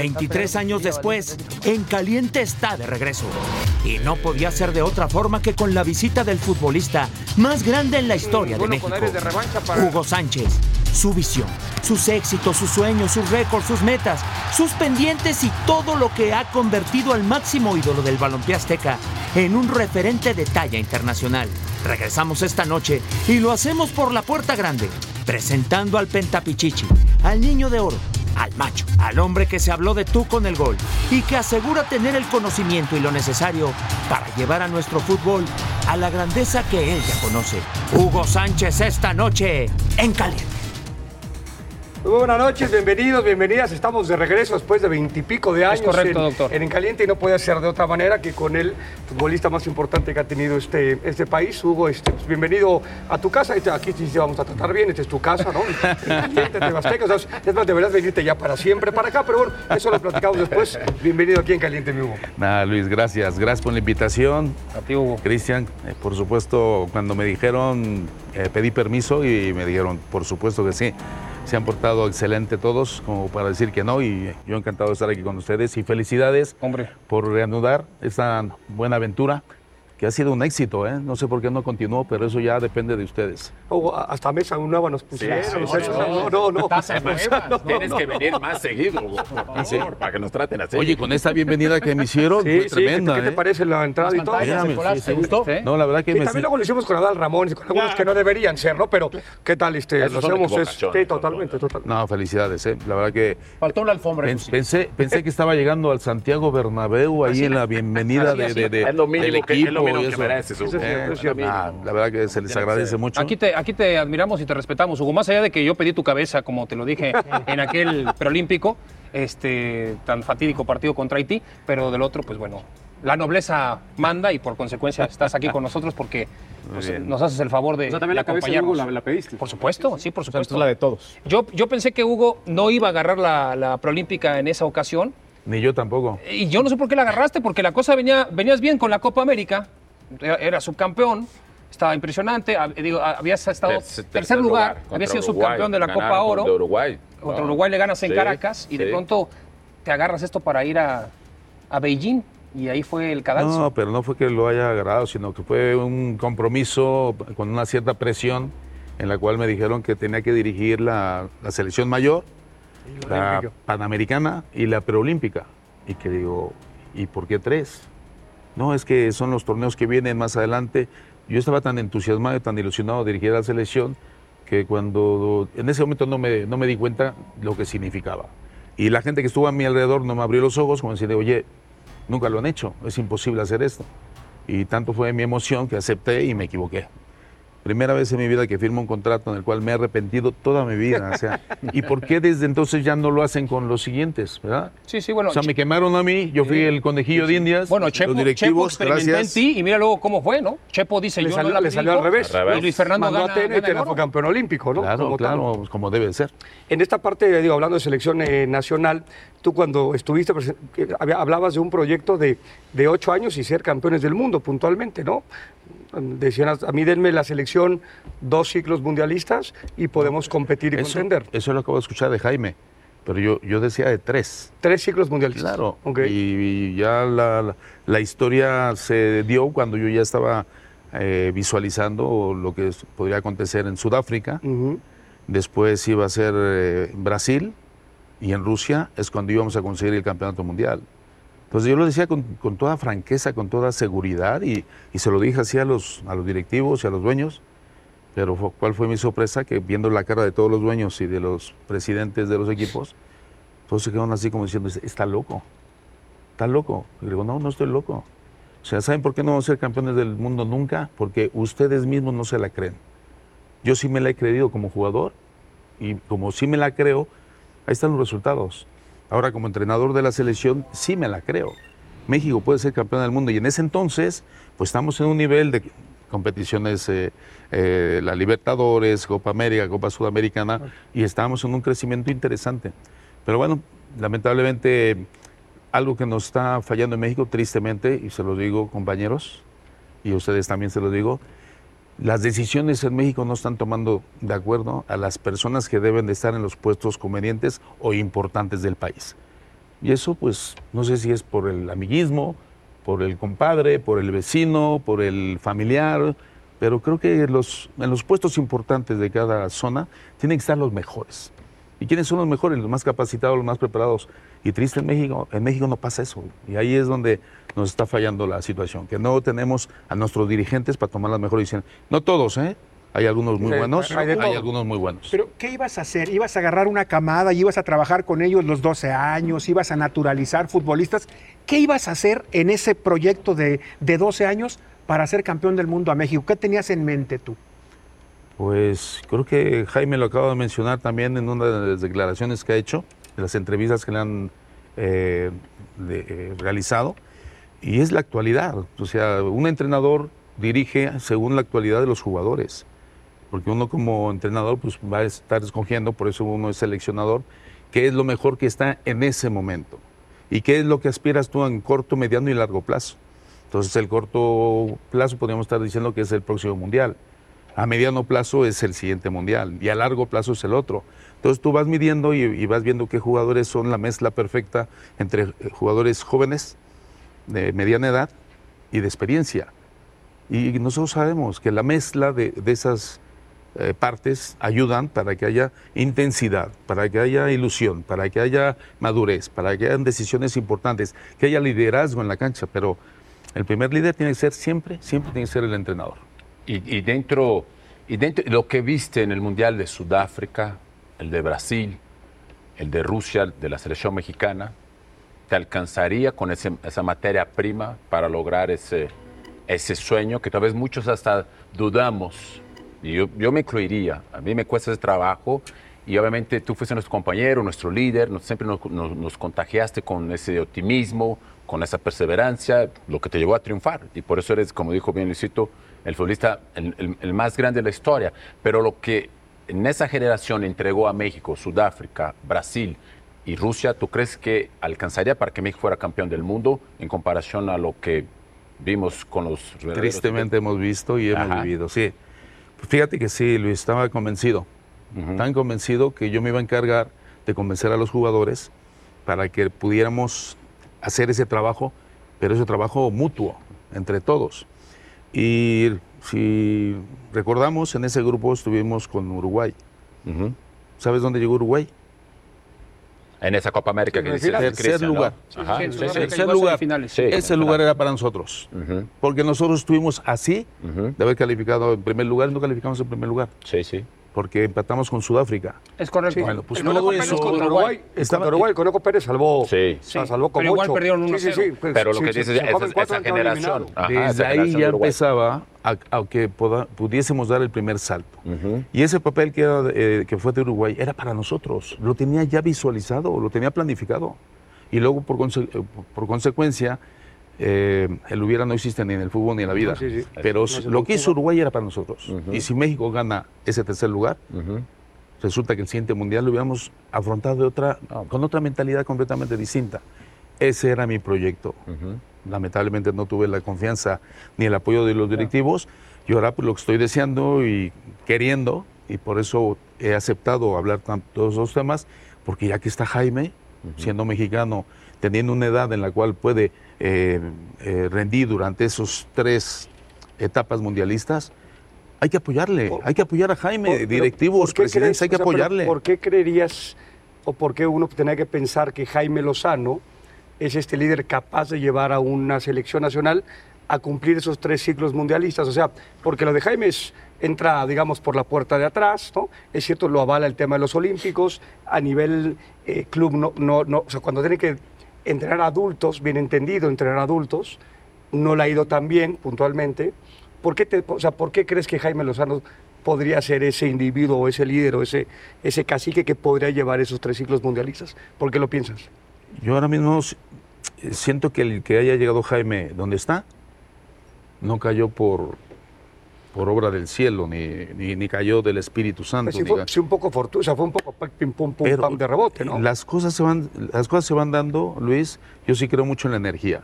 23 años después, en caliente está de regreso. Y no podía ser de otra forma que con la visita del futbolista más grande en la historia de México, Hugo Sánchez. Su visión, sus éxitos, sus sueños, sus récords, sus metas, sus pendientes y todo lo que ha convertido al máximo ídolo del balompié azteca en un referente de talla internacional. Regresamos esta noche y lo hacemos por la puerta grande, presentando al Pentapichichi, al niño de oro, al macho, al hombre que se habló de tú con el gol y que asegura tener el conocimiento y lo necesario para llevar a nuestro fútbol a la grandeza que él ya conoce. Hugo Sánchez esta noche en Caliente. Muy buenas noches, bienvenidos, bienvenidas. Estamos de regreso después de veintipico de años correcto, en, doctor. en En Caliente y no puede ser de otra manera que con el futbolista más importante que ha tenido este, este país, Hugo. Este, pues, bienvenido a tu casa. Este, Aquí sí te vamos a tratar bien, esta es tu casa, ¿no? En Caliente, Tebasteca. O sea, es más, deberías venirte ya para siempre para acá, pero bueno, eso lo platicamos después. Bienvenido aquí en Caliente, mi Hugo. Nada, Luis, gracias. Gracias por la invitación. A ti, Hugo. Cristian, eh, por supuesto, cuando me dijeron, eh, pedí permiso y me dijeron, por supuesto que sí. Se han portado excelente todos, como para decir que no, y yo encantado de estar aquí con ustedes. Y felicidades Hombre. por reanudar esta buena aventura, que ha sido un éxito, ¿eh? No sé por qué no continuó, pero eso ya depende de ustedes. Hasta mesa nueva nos pusieron. sí, sí, no, no, no. Tazas Tienes no, que venir más seguido, por favor, para que nos traten así. Oye, con esta bienvenida que me hicieron, Sí, fue sí, tremenda, ¿qué te ¿eh? parece la entrada y todo? sí, ¿te sí. gustó? No, la verdad que me... también luego lo hicimos con Adal Ramón y con algunos que no deberían ser, ¿no? Pero, ¿qué tal? Este, lo hacemos. Es, equivocaciones, sí, totalmente, totalmente. No, felicidades, ¿eh? La verdad que Faltó la alfombra. Pen- eso sí. Pensé, pensé que estaba llegando al Santiago Bernabéu ahí en la bienvenida de, de- de- Es lo mínimo del equipo y que mereces, Hugo. Eh, la verdad que se les agradece mucho. Aquí te, aquí te admiramos y te respetamos, Hugo. Más allá de que yo pedí tu cabeza, como te lo dije en aquel preolímpico, este tan fatídico partido contra Haití, pero del otro, pues bueno, la nobleza manda y por consecuencia estás aquí con nosotros porque pues, nos haces el favor de, O sea, también de la cabeza de Hugo acompañarnos. la, la pediste. Por supuesto, sí, por O sea, supuesto. esto es la de todos. Yo, yo pensé que Hugo no iba a agarrar la, la preolímpica en esa ocasión. Ni yo tampoco. Y yo no sé por qué la agarraste, porque la cosa venía, venías bien con la Copa América, era, subcampeón, estaba impresionante, digo, habías estado Tercer- tercer, lugar, contra habías sido Uruguay, subcampeón de la Copa Oro, De Uruguay. contra. Uruguay le ganas en Sí, Caracas y de pronto te agarras esto para ir a, a Beijing y ahí fue el cadalso. No, pero no fue que lo haya agarrado, sino que fue un compromiso con una cierta presión en la cual me dijeron que tenía que dirigir la, la selección mayor, la olímpico. panamericana y la preolímpica. Y que digo, ¿y por qué tres? No, es que son los torneos que vienen más adelante. Yo estaba tan entusiasmado y tan ilusionado de dirigir a la selección que cuando en ese momento no me, no me di cuenta lo que significaba. Y la gente que estuvo a mi alrededor no me abrió los ojos como decir, oye, nunca lo han hecho, es imposible hacer esto. Y tanto fue mi emoción que acepté y me equivoqué. Primera vez en mi vida que firmo un contrato en el cual me he arrepentido toda mi vida. O sea, ¿y por qué desde entonces ya no lo hacen con los siguientes? ¿verdad? Sí, sí, bueno. O sea, me quemaron a mí, yo fui el conejillo de Indias. Bueno, Chepo, los Chepo directivos, gracias. en ti y mira luego cómo fue, ¿no? Chepo dice, Le yo salió, no la le salió al revés. Al revés. Y Luis Fernando Mandó gana, a TN gana fue campeón olímpico, ¿no? Claro, Como claro, pues como debe ser. En esta parte, digo, hablando de selección eh, nacional, tú cuando estuviste, hablabas de un proyecto de, de ocho años y ser campeones del mundo puntualmente, ¿no? Decían, a mí denme la selección dos ciclos mundialistas y podemos competir y Eso, contender. eso lo acabo de escuchar de Jaime, pero yo, yo decía de tres. Tres ciclos mundialistas. Claro. Y, ya la, la- la historia se dio cuando yo ya estaba eh, visualizando lo que es- podría acontecer en Sudáfrica. Después iba a ser eh, Brasil y en Rusia es cuando íbamos a conseguir el campeonato mundial. Entonces yo lo decía con, toda franqueza, con toda seguridad y, se lo dije así a los, a los directivos y a los dueños. Pero ¿cuál fue mi sorpresa? Que viendo la cara de todos los dueños y de los presidentes de los equipos, todos se quedaron así como diciendo, está loco, está loco. Y le digo, no, no estoy loco. O sea, ¿saben por qué no vamos a ser campeones del mundo nunca? Porque ustedes mismos no se la creen. Yo sí me la he creído como jugador y como sí me la creo, ahí están los resultados. Ahora como entrenador de la selección, sí me la creo. México puede ser campeón del mundo y en ese entonces, pues estamos en un nivel de competiciones, eh, eh, la Libertadores, Copa América, Copa Sudamericana, y estábamos en un crecimiento interesante. Pero bueno, lamentablemente algo que nos está fallando en México, tristemente, y se lo digo compañeros, y ustedes también se lo digo, las decisiones en México no están tomando de acuerdo a las personas que deben de estar en los puestos convenientes o importantes del país. Y eso, pues, no sé si es por el amiguismo, por el compadre, por el vecino, por el familiar, pero creo que los, en los puestos importantes de cada zona tienen que estar los mejores. ¿Y quiénes son los mejores? Los más capacitados, los más preparados. Y triste en México, en México no pasa eso. Y ahí es donde nos está fallando la situación, que no tenemos a nuestros dirigentes para tomar las mejores decisiones. No todos, ¿eh? Hay algunos muy buenos, hay algunos muy buenos. Pero, ¿qué ibas a hacer? ¿Ibas a agarrar una camada y ibas a trabajar con ellos los 12 años? ¿Ibas a naturalizar futbolistas? ¿Qué ibas a hacer en ese proyecto de, de 12 años para ser campeón del mundo a México? ¿Qué tenías en mente tú? Pues creo que Jaime lo acaba de mencionar también en una de las declaraciones que ha hecho, las entrevistas que le han eh, eh, realizado, y es la actualidad. O sea, un entrenador dirige según la actualidad de los jugadores, porque uno como entrenador pues, va a estar escogiendo, por eso uno es seleccionador, qué es lo mejor que está en ese momento y qué es lo que aspiras tú en corto, mediano y largo plazo. Entonces, el corto plazo podríamos estar diciendo que es el próximo mundial. A mediano plazo es el siguiente mundial y a largo plazo es el otro. Entonces tú vas midiendo y, y vas viendo qué jugadores son la mezcla perfecta entre eh, jugadores jóvenes, de mediana edad y de experiencia. Y nosotros sabemos que la mezcla de, de esas eh, partes ayudan para que haya intensidad, para que haya ilusión, para que haya madurez, para que hayan decisiones importantes, que haya liderazgo en la cancha. Pero el primer líder tiene que ser siempre, siempre tiene que ser el entrenador. Y, y dentro, y dentro lo que viste en el Mundial de Sudáfrica, el de Brasil, el de Rusia, de la selección mexicana, ¿te alcanzaría con esa materia prima para lograr ese, ese sueño que tal vez muchos hasta dudamos? Y yo, yo me incluiría, a mí me cuesta ese trabajo y obviamente tú fuiste nuestro compañero, nuestro líder, nos- siempre nos, nos- contagiaste con ese optimismo, con esa perseverancia, lo que te llevó a triunfar. Y por eso eres, como dijo bien Luisito, el futbolista el- el más grande de la historia. Pero lo que en esa generación entregó a México, Sudáfrica, Brasil y Rusia, ¿tú crees que alcanzaría para que México fuera campeón del mundo en comparación a lo que vimos con los Tristemente hemos visto y hemos Ajá. vivido, sí. Pues fíjate que sí, Luis, estaba convencido. Tan convencido que yo me iba a encargar de convencer a los jugadores para que pudiéramos hacer ese trabajo, pero ese trabajo mutuo entre todos. Y si recordamos, en ese grupo estuvimos con Uruguay. Ujú. ¿Sabes dónde llegó Uruguay? En esa Copa América que En el dices, final. Tercer lugar. Sí, sí, sí. Tercer lugar. semifinales. Sí. Ese lugar era para nosotros. Ujú, Porque nosotros estuvimos así ujú. de haber calificado en primer lugar y no calificamos en primer lugar. Sí, sí. Porque empatamos con Sudáfrica. Es correcto. Bueno, pues El todo Pérez eso- contra Uruguay, Estaba- contra Uruguay, el Conejo Pérez salvó. Sí. o sea, Sí, salvó con pero igual ocho. perdieron Sí, sí, 1-0. sí, pues, Pero lo sí, que sí, dices esa, esa generación. Ajá, Desde esa ahí generación de ya empezaba a, a que poda- pudiésemos dar el primer salto. Y ese papel que, era, eh, que fue de Uruguay era para nosotros. Lo tenía ya visualizado, lo tenía planificado. Y luego, por, conse- eh, por- consecuencia, eh, el hubiera no existe ni en el fútbol ni en la vida. Sí, sí. Pero No lo que hizo. Uruguay era para nosotros. Y si México gana ese tercer lugar, resulta que el siguiente mundial lo hubiéramos afrontado de otra, con otra mentalidad completamente distinta. Ese era mi proyecto. Lamentablemente no tuve la confianza ni el apoyo de los directivos. Y ahora pues, lo que estoy deseando y queriendo, y por eso he aceptado hablar todos esos temas, porque ya que está Jaime, siendo mexicano, teniendo una edad en la cual puede eh, eh, rendir durante esos tres etapas mundialistas, hay que apoyarle, hay que apoyar a Jaime, pero directivos, ¿por qué presidentes, crees- hay que o sea, pero apoyarle. ¿Por qué creerías o por qué uno tenía que pensar que Jaime Lozano es este líder capaz de llevar a una selección nacional a cumplir esos tres ciclos mundialistas? O sea, porque lo de Jaime entra, digamos, por la puerta de atrás, ¿no? Es cierto, lo avala el tema de los Olímpicos, a nivel eh, club, no, no, no, o sea, cuando tiene que entrenar adultos, bien entendido, entrenar adultos, no le ha ido tan bien puntualmente. ¿Por qué, te, o sea, ¿Por qué crees que Jaime Lozano podría ser ese individuo o ese líder o ese, ese cacique que podría llevar esos tres ciclos mundialistas? ¿Por qué lo piensas? Yo ahora mismo siento que el que haya llegado Jaime donde está, no cayó por, por obra del cielo, ni, ni, ni cayó del Espíritu Santo. Sí, ni fue, sí, un poco sea, fue un poco pim, pum, pum, Pero pam de rebote, ¿no? Las cosas, se van, las cosas se van dando, Luis, yo sí creo mucho en la energía.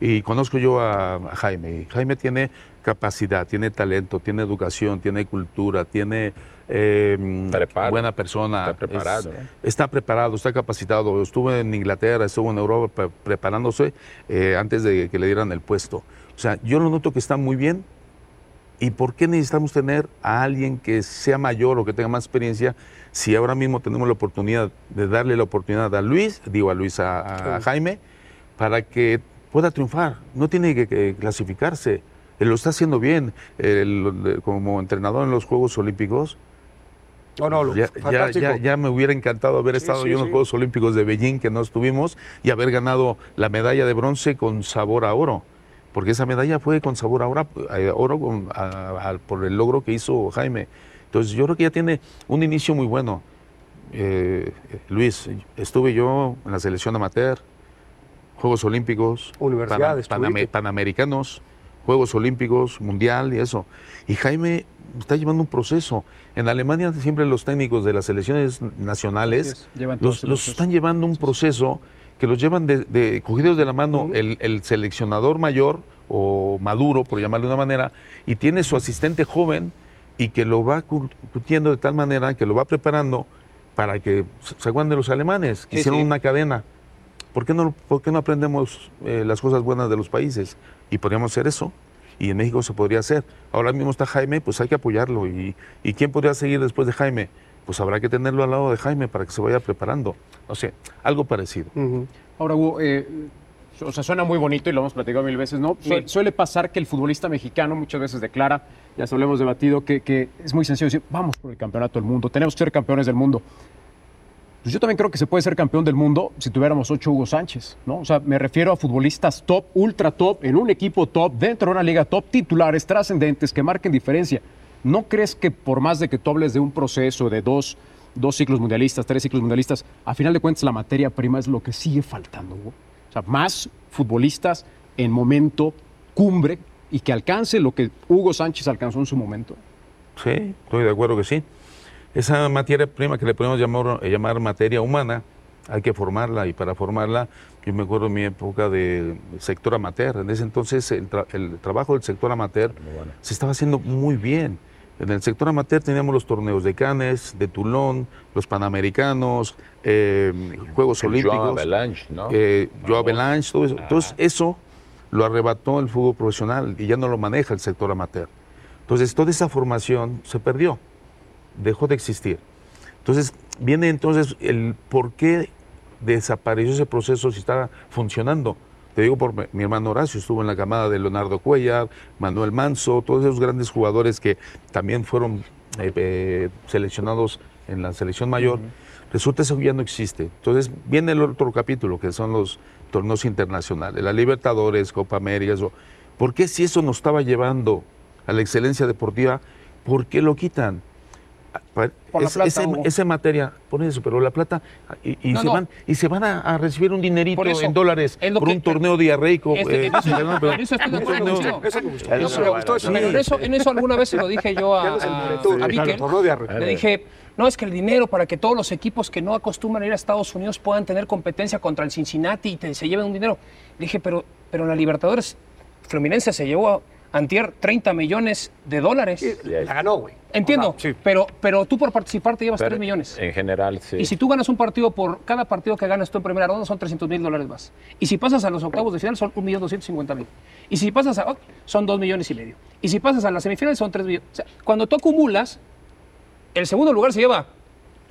Y conozco yo a, Jaime. Jaime tiene capacidad, tiene talento, tiene educación, tiene cultura, tiene eh, buena persona. Está preparado. Está preparado, está capacitado. Estuvo en Inglaterra, estuvo en Europa preparándose eh, antes de que le dieran el puesto. O sea, yo lo noto que está muy bien. ¿Y por qué necesitamos tener a alguien que sea mayor o que tenga más experiencia si ahora mismo tenemos la oportunidad de darle la oportunidad a Luis, digo a Luis, a, Jaime, para que pueda triunfar? No tiene que, clasificarse. Él lo está haciendo bien. como entrenador en los Juegos Olímpicos, no, no, ya, ya, ya, me hubiera encantado haber estado yo en los Juegos Olímpicos de Beijing, que no estuvimos, y haber ganado la medalla de bronce con sabor a oro. Porque esa medalla fue con sabor a oro, oro por el logro que hizo Jaime. Entonces yo creo que ya tiene un inicio muy bueno. Eh, Luis, estuve yo en la selección amateur, Juegos Olímpicos, Universidades, Panamericanos, Juegos Olímpicos, Mundial y eso. Y Jaime está llevando un proceso. En Alemania siempre los técnicos de las selecciones nacionales los, están llevando un proceso que los llevan de, cogidos de la mano el, seleccionador mayor o maduro, por llamarle de una manera, y tiene su asistente joven y que lo va curtiendo de tal manera que lo va preparando para que se aguanden los alemanes, que hicieron una cadena. ¿Por qué no, por qué no aprendemos eh, las cosas buenas de los países? Y podríamos hacer eso y en México se podría hacer. Ahora mismo está Jaime, pues hay que apoyarlo. ¿Y, y quién podría seguir después de Jaime? Pues habrá que tenerlo al lado de Jaime para que se vaya preparando. O sea, algo parecido. Ahora, Hugo, eh, o sea, suena muy bonito y lo hemos platicado mil veces, ¿no? Suele pasar que el futbolista mexicano muchas veces declara, ya se lo hemos debatido, que, que es muy sencillo decir, vamos por el campeonato del mundo, tenemos que ser campeones del mundo. Pues yo también creo que se puede ser campeón del mundo si tuviéramos ocho Hugo Sánchez, ¿no? O sea, me refiero a futbolistas top, ultra top, en un equipo top, dentro de una liga top, titulares, trascendentes, que marquen diferencia. ¿No crees que por más de que tú hables de un proceso de dos, dos ciclos mundialistas, tres ciclos mundialistas, a final de cuentas la materia prima es lo que sigue faltando, Hugo? O sea, más futbolistas en momento cumbre y que alcance lo que Hugo Sánchez alcanzó en su momento. Sí, estoy de acuerdo que sí. Esa materia prima que le podemos llamar, eh, llamar materia humana, hay que formarla y para formarla, yo me acuerdo de mi época de sector amateur, en ese entonces el, trabajo del sector amateur se estaba haciendo muy bien. En el sector amateur teníamos los torneos de Cannes, de Toulon, los Panamericanos, eh, Juegos Olímpicos. Joao Avalanche, ¿no? Eh, Joao Avalanche, todo eso. Entonces eso lo arrebató el fútbol profesional y ya no lo maneja el sector amateur. Entonces toda esa formación se perdió dejó de existir. Entonces, viene entonces el por qué desapareció ese proceso si estaba funcionando. Te digo por mi hermano Horacio, estuvo en la camada de Leonardo Cuellar, Manuel Manso, todos esos grandes jugadores que también fueron eh, eh, seleccionados en la selección mayor. Resulta que eso ya no existe. Entonces viene el otro capítulo, que son los torneos internacionales, la Libertadores, Copa América. Eso. ¿Por qué si eso nos estaba llevando a la excelencia deportiva, por qué lo quitan? Ese, materia, por eso, pero la plata, y, se, Van, y se van a, recibir un dinerito en dólares por un torneo diarreico. en eso estoy de acuerdo Eso, en eso. Alguna vez se lo dije yo a, a, Le dije, no, es que el dinero para que todos los equipos que no acostumbran a ir a Estados Unidos puedan tener competencia contra el Cincinnati y se lleven un dinero. Le dije, pero, pero en la Libertadores, Fluminense se llevó a Antier 30 millones de dólares. la ganó, güey. Entiendo, pero, pero tú por participar te llevas 3 millones. En general, sí. Y si tú ganas un partido por cada partido que ganas tú en primera ronda son 300 mil dólares más. Y si pasas a los octavos de final son 1.250.000. Y si pasas a... son 2 millones y medio. Y si pasas a las semifinales son 3 millones. O sea, cuando tú acumulas, el segundo lugar se lleva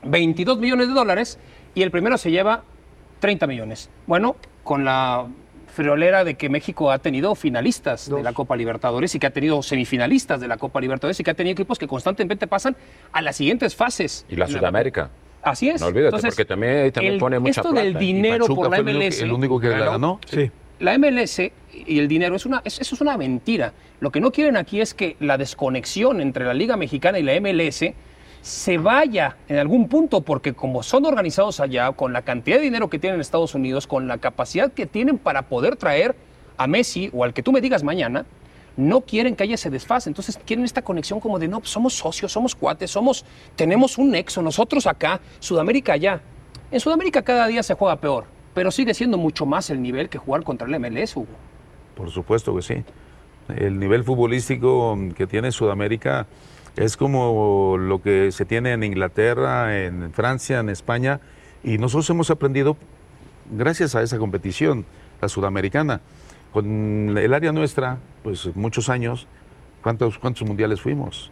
22 millones de dólares y el primero se lleva 30 millones. Bueno, con la friolera de que México ha tenido finalistas de la Copa Libertadores y que ha tenido semifinalistas de la Copa Libertadores y que ha tenido equipos que constantemente pasan a las siguientes fases. Y la Sudamérica. Así es. No olvídate, porque también, también pone mucha esto del dinero por la MLS. El único que la ganó. Sí. La MLS y el dinero, es una, eso es una mentira. Lo que no quieren aquí es que la desconexión entre la Liga Mexicana y la MLS se vaya en algún punto, porque como son organizados allá, con la cantidad de dinero que tienen en Estados Unidos, con la capacidad que tienen para poder traer a Messi o al que tú me digas mañana, no quieren que haya ese desfase. Entonces quieren esta conexión como de, no, pues somos socios, somos cuates, somos, tenemos un nexo, nosotros acá, Sudamérica allá. En Sudamérica cada día se juega peor, pero sigue siendo mucho más el nivel que jugar contra el MLS, Hugo. Por supuesto que sí. El nivel futbolístico que tiene Sudamérica es como lo que se tiene en Inglaterra, en Francia, en España, y nosotros hemos aprendido gracias a esa competición, la sudamericana. Con el área nuestra, pues muchos años, ¿cuántos, cuántos mundiales fuimos?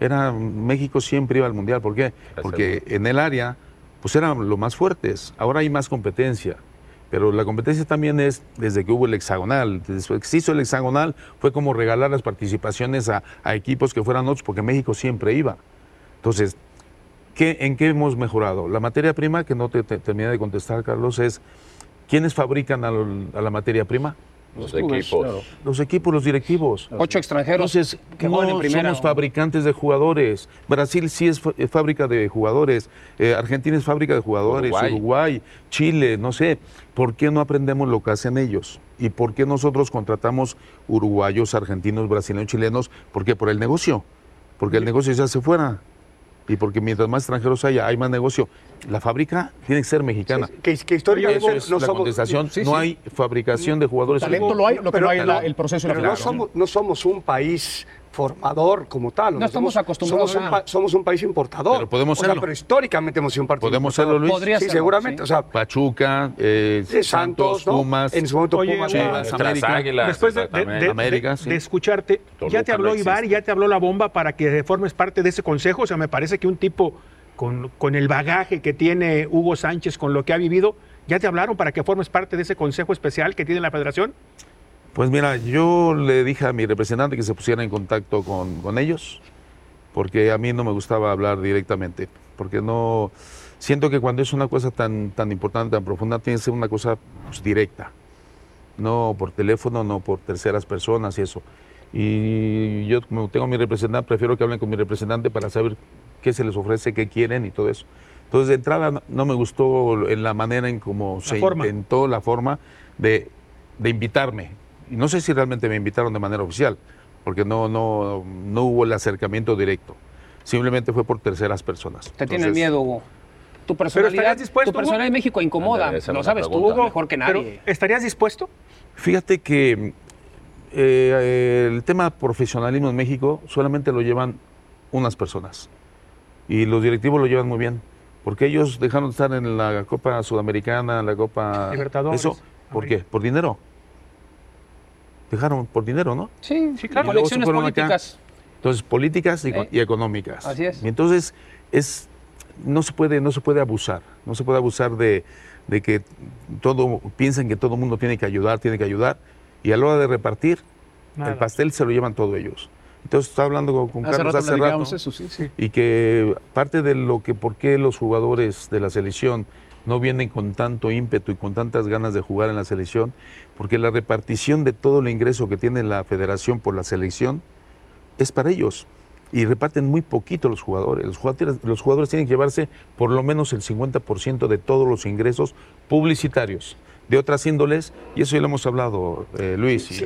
Era, México siempre iba al mundial, ¿por qué? Porque en el área, pues eran los más fuertes, ahora hay más competencia. Pero la competencia también es desde que hubo el hexagonal. Desde que se hizo el hexagonal fue como regalar las participaciones a, equipos que fueran otros, porque México siempre iba. Entonces, ¿qué, ¿en qué hemos mejorado? La materia prima, que no te, terminé de contestar, Carlos, es ¿quiénes fabrican a la materia prima? Los equipos. Los equipos, los directivos. Ocho extranjeros Entonces, que no en primera. somos fabricantes de jugadores. Brasil sí es fábrica de jugadores. Eh, Argentina es fábrica de jugadores. Uruguay. Chile, no sé. ¿Por qué no aprendemos lo que hacen ellos? ¿Y por qué nosotros contratamos uruguayos, argentinos, brasileños, chilenos? ¿Por qué? Por el negocio. Porque el negocio ya se fuera y porque mientras más extranjeros haya, hay más negocio. La fábrica tiene que ser mexicana. que, históricamente no la somos, no hay fabricación de jugadores. Talento lo hay, lo que no hay es el proceso de no somos, no somos un país formador como tal. No estamos acostumbrados somos un, somos un país importador. Pero podemos serlo. pero históricamente hemos sido un país Podemos serlo, Luis. Podría sí, seguramente. O sea, Pachuca, eh, Santos, Pumas. En su momento Pumas. América. Águilas, Después de, América, de, escucharte, ya te habló Ibar, ya te habló la bomba para que formes parte de ese consejo. O sea, me parece que un tipo con, con el bagaje que tiene Hugo Sánchez, con lo que ha vivido, ¿ya te hablaron para que formes parte de ese consejo especial que tiene la federación? Pues mira, yo le dije a mi representante que se pusiera en contacto con, ellos, porque a mí no me gustaba hablar directamente, porque no siento que cuando es una cosa tan, tan importante, tan profunda, tiene que ser una cosa pues, directa, no por teléfono, no por terceras personas y eso. Y yo, como tengo a mi representante, prefiero que hablen con mi representante para saber qué se les ofrece, qué quieren y todo eso. Entonces, de entrada, no me gustó en la manera en cómo se intentó la forma de, de invitarme y no sé si realmente me invitaron de manera oficial, porque no, no, no hubo el acercamiento directo. Simplemente fue por terceras personas. ¿Te tiene miedo, Hugo? Tu personalidad, tu personalidad en México incomoda, lo sabes tú mejor que nadie. ¿Estarías dispuesto? Fíjate que eh, el tema profesionalismo en México solamente lo llevan unas personas y los directivos lo llevan muy bien, porque ellos dejaron de estar en la Copa Sudamericana, en la Copa... Libertadores. Eso, ¿por qué? ¿Por dinero? Dejaron por dinero, ¿no? Sí, sí claro. Conexiones políticas. Entonces, políticas y, económicas. Así es. Y entonces, es, no, se puede, no se puede abusar. No se puede abusar de, que todo, piensen que todo el mundo tiene que ayudar, tiene que ayudar. Y a la hora de repartir, el pastel se lo llevan todos ellos. Entonces, estaba hablando con, Carlos hace rato. Eso, sí, sí. Y que parte de lo que, por qué los jugadores de la selección no vienen con tanto ímpetu y con tantas ganas de jugar en la selección, porque la repartición de todo el ingreso que tiene la federación por la selección es para ellos. Y reparten muy poquito los jugadores. Los jugadores, los jugadores tienen que llevarse por lo menos el 50% de todos los ingresos publicitarios de otras índoles, y eso ya lo hemos hablado, eh, Luis. Sí,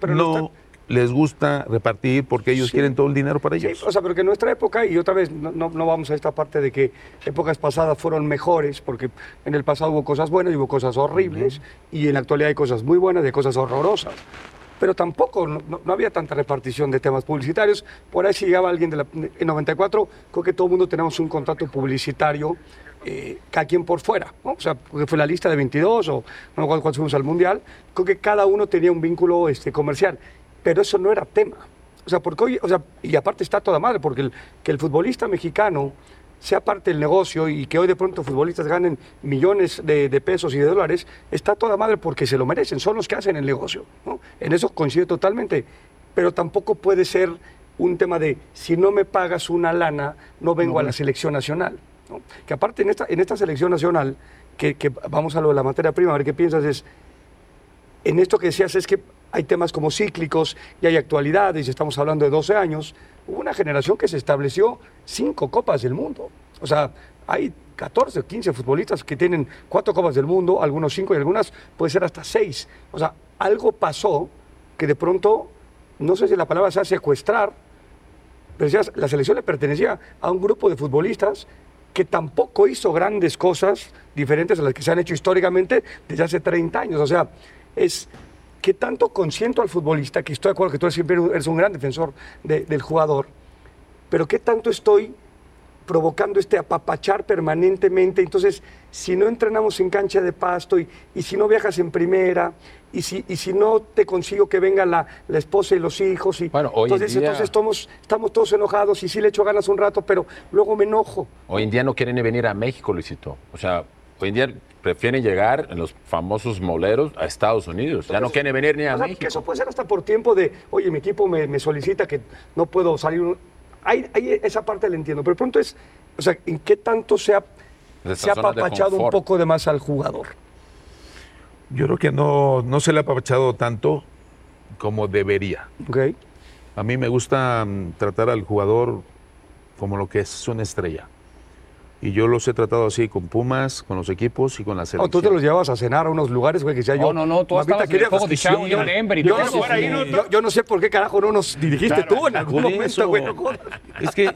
pero, no, les gusta repartir porque ellos quieren todo el dinero para ellos. o sea, pero que en nuestra época, y otra vez no, no, vamos a esta parte de que épocas pasadas fueron mejores, porque en el pasado hubo cosas buenas y hubo cosas horribles, y en la actualidad hay cosas muy buenas y cosas horrorosas. Pero tampoco, no, había tanta repartición de temas publicitarios. Por ahí si llegaba alguien de la, en 94, creo que todo el mundo tenemos un contrato publicitario eh, cada quien por fuera, ¿no? O sea, porque fue la lista de 22 o no cuando fuimos al Mundial, creo que cada uno tenía un vínculo este, comercial pero eso no era tema. O sea, porque hoy, o sea, y aparte está toda madre, porque el, que el futbolista mexicano sea parte del negocio y que hoy de pronto futbolistas ganen millones de, pesos y de dólares, está toda madre porque se lo merecen, son los que hacen el negocio. ¿no? En eso coincido totalmente, pero tampoco puede ser un tema de si no me pagas una lana, no vengo a la selección nacional. Que aparte en esta, en esta selección nacional, que, que vamos a lo de la materia prima, a ver qué piensas, es, en esto que decías es que hay temas como cíclicos y hay actualidades, y estamos hablando de 12 años, hubo una generación que se estableció cinco copas del mundo. O sea, hay 14 o 15 futbolistas que tienen cuatro copas del mundo, algunos cinco y algunas puede ser hasta seis. O sea, algo pasó que de pronto, no sé si la palabra sea secuestrar, pero la selección le pertenecía a un grupo de futbolistas que tampoco hizo grandes cosas diferentes a las que se han hecho históricamente desde hace 30 años. O sea, es ¿qué tanto consiento al futbolista, que estoy de acuerdo que tú siempre eres un gran defensor del jugador, pero qué tanto estoy provocando este apapachar permanentemente. Entonces, si no entrenamos en cancha de pasto y, y si no viajas en primera y si, y si no te consigo que venga la, la esposa y los hijos, y Bueno, hoy en entonces, día- entonces estamos, estamos todos enojados y sí le echo ganas un rato, pero luego me enojo. Hoy en día no quieren ni venir a México, Luisito. O sea, hoy en día prefieren llegar en los famosos moleros a Estados Unidos. Ya no quieren venir ni a o sea, México. que eso puede ser hasta por tiempo de, oye, mi equipo me, me solicita que no puedo salir. Hay, hay esa parte la entiendo, pero de pronto es, o sea, ¿en qué tanto se ha, se ha apapachado un poco de más al jugador? Yo creo que no, no se le ha apapachado tanto como debería. ¿Ok? A mí me gusta mm, tratar al jugador como lo que es una estrella. Y yo los he tratado así con Pumas, con los equipos y con la Oh, selección. tú te los llevabas a cenar a unos lugares, güey, que yo. No, no, no, tú "Mamita estabas en el querida, juego pues, de sí, yo en Denver y yo, todo no yo, yo no sé por qué carajo no nos dirigiste tú en algún momento, güey. no. Es que,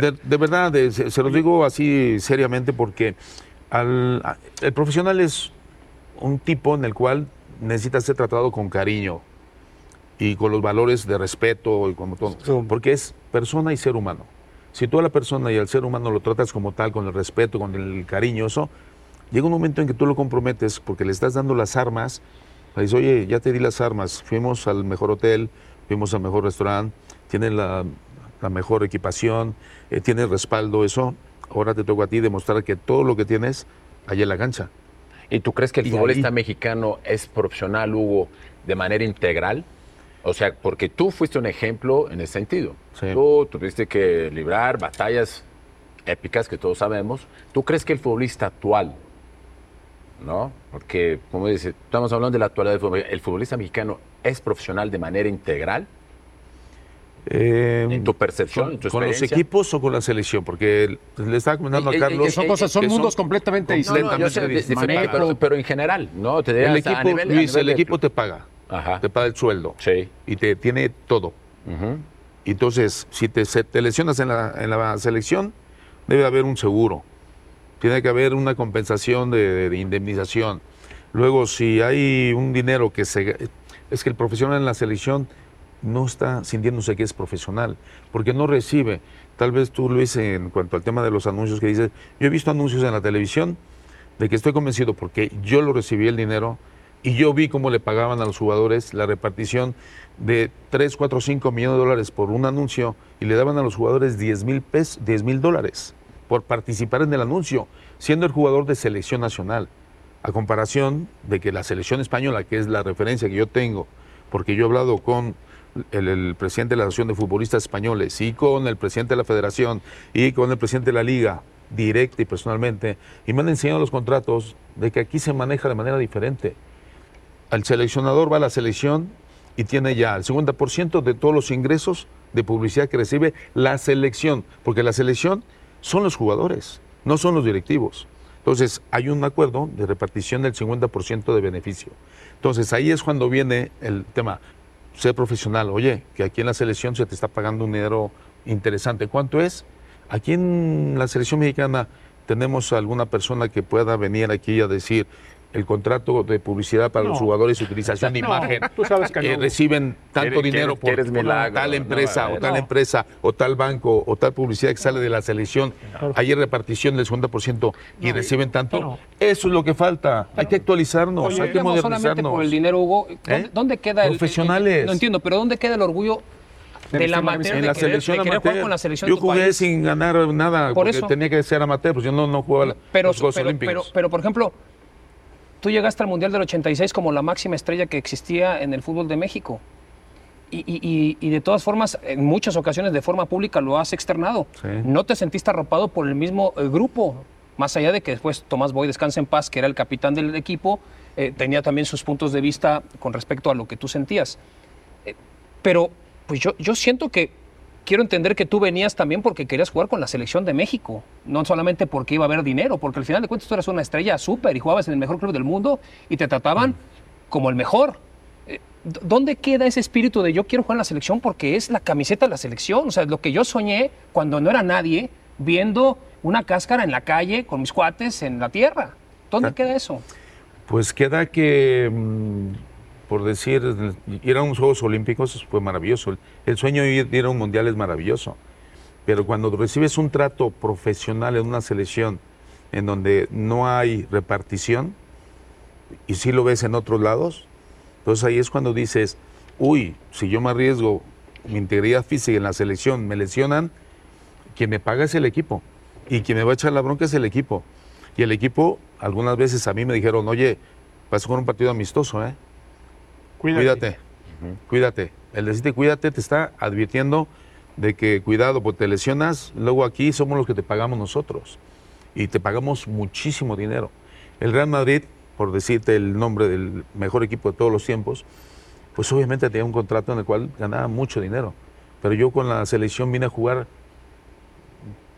de, de verdad, de- se, se los digo así seriamente porque al- a- el profesional es un tipo en el cual necesita ser tratado con cariño y con los valores de respeto y como todo, Sí. porque es persona y ser humano. Si tú a la persona y al ser humano lo tratas como tal, con el respeto, con el cariño, eso, llega un momento en que tú lo comprometes porque le estás dando las armas. Le dices, oye, ya te di las armas, fuimos al mejor hotel, fuimos al mejor restaurante, tienes la, la mejor equipación, eh, tienes respaldo, eso. Ahora te toca a ti demostrar que todo lo que tienes, allá en la cancha. ¿Y tú crees que el Y futbolista ahí- mexicano es profesional, Hugo, de manera integral? O sea, porque tú fuiste un ejemplo en ese sentido. Sí. Tú tuviste que librar batallas épicas que todos sabemos. ¿Tú crees que el futbolista actual, no? Porque, como dice, estamos hablando de la actualidad del fútbol, ¿el futbolista mexicano es profesional de manera integral? Eh, En tu percepción, en tu ¿Con los equipos o con la selección? Porque le estaba comentando a Eh, Carlos. eh, Son cosas, son mundos completamente No, distintos. no, completamente distintos. pero, pero en general, ¿no? Te el equipo, a nivel- a Luis, nivel el de equipo te paga. Ajá. Te paga el sueldo. Sí. Y te tiene todo. Entonces, si te, se- te lesionas en la, en la selección, debe haber un seguro. Tiene que haber una compensación de, de indemnización. Luego, si hay un dinero que se... Es que el profesional en la selección no está sintiéndose que es profesional, porque no recibe. Tal vez tú, Luis, en cuanto al tema de los anuncios que dices, yo he visto anuncios en la televisión de que estoy convencido porque yo lo recibí el dinero y yo vi cómo le pagaban a los jugadores la repartición de 3, 4, 5 millones de dólares por un anuncio y le daban a los jugadores 10 mil pesos, 10 mil dólares por participar en el anuncio, siendo el jugador de selección nacional. A comparación de que la selección española, que es la referencia que yo tengo, porque yo he hablado con el, el presidente de la Asociación de Futbolistas Españoles y con el presidente de la Federación y con el presidente de la Liga, directa y personalmente, y me han enseñado los contratos de que aquí se maneja de manera diferente. El seleccionador va a la selección y tiene ya el 50% de todos los ingresos de publicidad que recibe la selección, porque la selección son los jugadores, no son los directivos. Entonces, hay un acuerdo de repartición del 50% de beneficio. Entonces, ahí es cuando viene el tema, ser profesional. Oye, que aquí en la selección se te está pagando un dinero interesante. ¿Cuánto es? Aquí en la selección mexicana tenemos alguna persona que pueda venir aquí a decir el contrato de publicidad para No. los jugadores, utilización de No, imagen, tú sabes que eh, no. reciben tanto Quieres- dinero por, quieres por milagro, tal empresa no, o tal no. empresa o tal banco o tal publicidad que sale de la selección. Hay repartición del 50% y reciben tanto. Eso es lo que falta. Hay que actualizarnos, Oye, hay que digamos, solamente modernizarnos. por el dinero, Hugo, ¿dónde, ¿Eh? dónde queda el- el- Profesionales. el- no entiendo, pero ¿dónde queda el orgullo del amateur en de la querer, selección de amateur. con la selección Yo de jugué país? sin ganar nada Por porque eso. tenía que ser amateur, pues yo no, no jugaba la- pero, los Juegos pero, Olímpicos. pero, pero, por ejemplo, tú llegaste al Mundial del 86 como la máxima estrella que existía en el fútbol de México. Y, y- y- de todas formas, en muchas ocasiones de forma pública lo has externado. Sí. No te sentiste arropado por el mismo eh, grupo, más allá de que después Tomás Boy, descansa en paz, que era el capitán del equipo, eh, tenía también sus puntos de vista con respecto a lo que tú sentías. Eh, pero pues yo, yo siento que quiero entender que tú venías también porque querías jugar con la selección de México, no solamente porque iba a haber dinero, porque al final de cuentas tú eras una estrella súper y jugabas en el mejor club del mundo y te trataban como el mejor. Eh, ¿dó- ¿Dónde queda ese espíritu de yo quiero jugar en la selección porque es la camiseta de la selección? O sea, lo que yo soñé cuando no era nadie, viendo una cáscara en la calle con mis cuates en la tierra. ¿Dónde Ah. queda eso? Pues queda que mm, por decir, ir a unos Juegos Olímpicos fue maravilloso. El sueño de ir a un Mundial es maravilloso. Pero cuando recibes un trato profesional en una selección en donde no hay repartición, y si lo ves en otros lados, entonces ahí es cuando dices, uy, si yo me arriesgo mi integridad física en la selección, me lesionan, quien me paga es el equipo. Y quien me va a echar la bronca es el equipo. Y el equipo, algunas veces a mí me dijeron, oye, vas a jugar un partido amistoso, ¿eh? Cuídate. Cuídate. El decirte cuídate te está advirtiendo de que cuidado, porque te lesionas, luego aquí somos los que te pagamos nosotros. Y te pagamos muchísimo dinero. El Real Madrid, por decirte el nombre del mejor equipo de todos los tiempos, pues obviamente tenía un contrato en el cual ganaba mucho dinero. Pero yo con la selección vine a jugar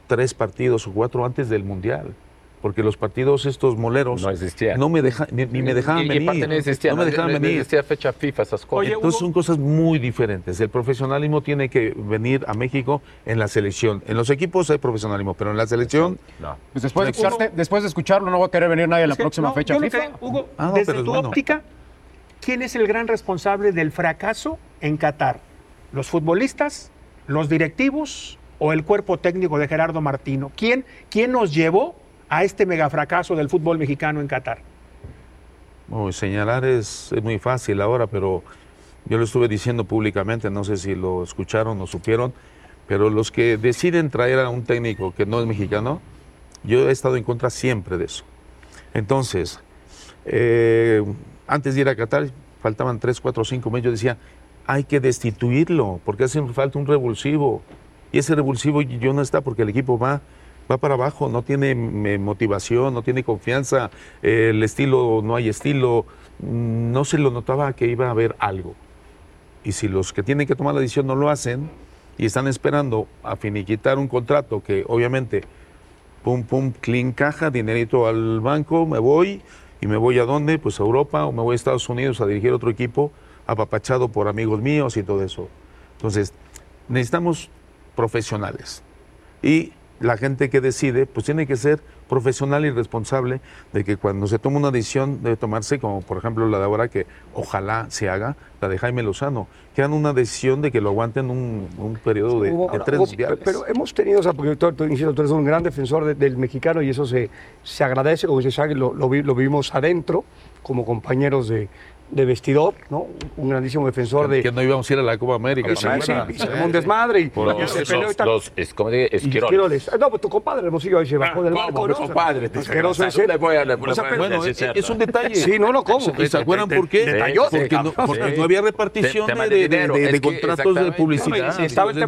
tres partidos o cuatro antes del Mundial porque los partidos estos moleros no existían. No me deja, ni, me dejaban venir. no, existía, no me dejaban venir. existía fecha FIFA, esas cosas. Entonces son cosas muy diferentes. El profesionalismo tiene que venir a México en la selección. En los equipos hay profesionalismo, pero en la selección... No. Pues después, de escucharte, después de escucharlo no va a querer venir nadie a la próxima fecha FIFA. Hugo, ah, desde tu óptica, ¿quién es el gran responsable del fracaso en Qatar? ¿Los futbolistas? ¿Los directivos? ¿O el cuerpo técnico de Gerardo Martino? ¿Quién, quién nos llevó a este megafracaso del fútbol mexicano en Qatar? señalar es, muy fácil ahora, pero yo lo estuve diciendo públicamente, no sé si lo escucharon o supieron, pero los que deciden traer a un técnico que no es mexicano, yo he estado en contra siempre de eso. Entonces, eh, antes de ir a Qatar, faltaban 3, 4, 5 meses, yo decía, hay que destituirlo, porque hace falta un revulsivo. Y ese revulsivo yo no está porque el equipo va va para abajo, no tiene motivación, no tiene confianza, el estilo, no hay estilo, no se lo notaba que iba a haber algo. Y si los que tienen que tomar la decisión no lo hacen y están esperando a finiquitar un contrato que obviamente, pum, pum, clean caja, dinerito al banco, me voy y me voy a dónde, pues a Europa o me voy a Estados Unidos a dirigir otro equipo apapachado por amigos míos y todo eso. Entonces, necesitamos profesionales. Y la gente que decide, pues tiene que ser profesional y responsable de que cuando se toma una decisión debe tomarse, como por ejemplo la de ahora que ojalá se haga, la de Jaime Lozano, que hagan una decisión de que lo aguanten un, un periodo de, tres días. Pero hemos tenido, o sea, porque tú, tú, eres un gran defensor del mexicano y eso se, se agradece, como lo, lo, lo vimos adentro como compañeros de, de vestidor, ¿no? Un grandísimo defensor de... Que no íbamos a ir a la Copa América. Sí, sí, sí, un desmadre y, y se peleó y tal. Los, es como de esquiroles. No, pues tu compadre, Hermosillo, ahí se bajó ah, del barco, ¿no? compadre. Asqueroso o sea, bueno, es, es, un detalle. Sí, no, no, ¿cómo? ¿Se acuerdan por qué? Porque, no, porque no había repartición de, de, contratos de publicidad. Estaba el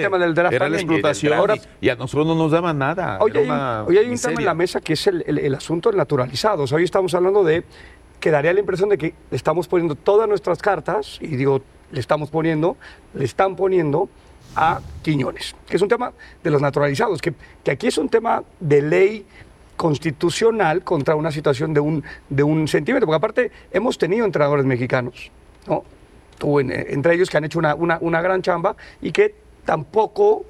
tema del draft Era la explotación y a nosotros no nos daban nada. Hoy hay un tema en la mesa que es el asunto del naturalizado. Hoy estamos hablando de que daría la impresión de que le estamos poniendo todas nuestras cartas, y digo, le estamos poniendo, le están poniendo a Quiñones, que es un tema de los naturalizados, que, que aquí es un tema de ley constitucional contra una situación de un, de un centímetro, porque aparte hemos tenido entrenadores mexicanos, ¿no? entre ellos que han hecho una, una, una gran chamba y que tampoco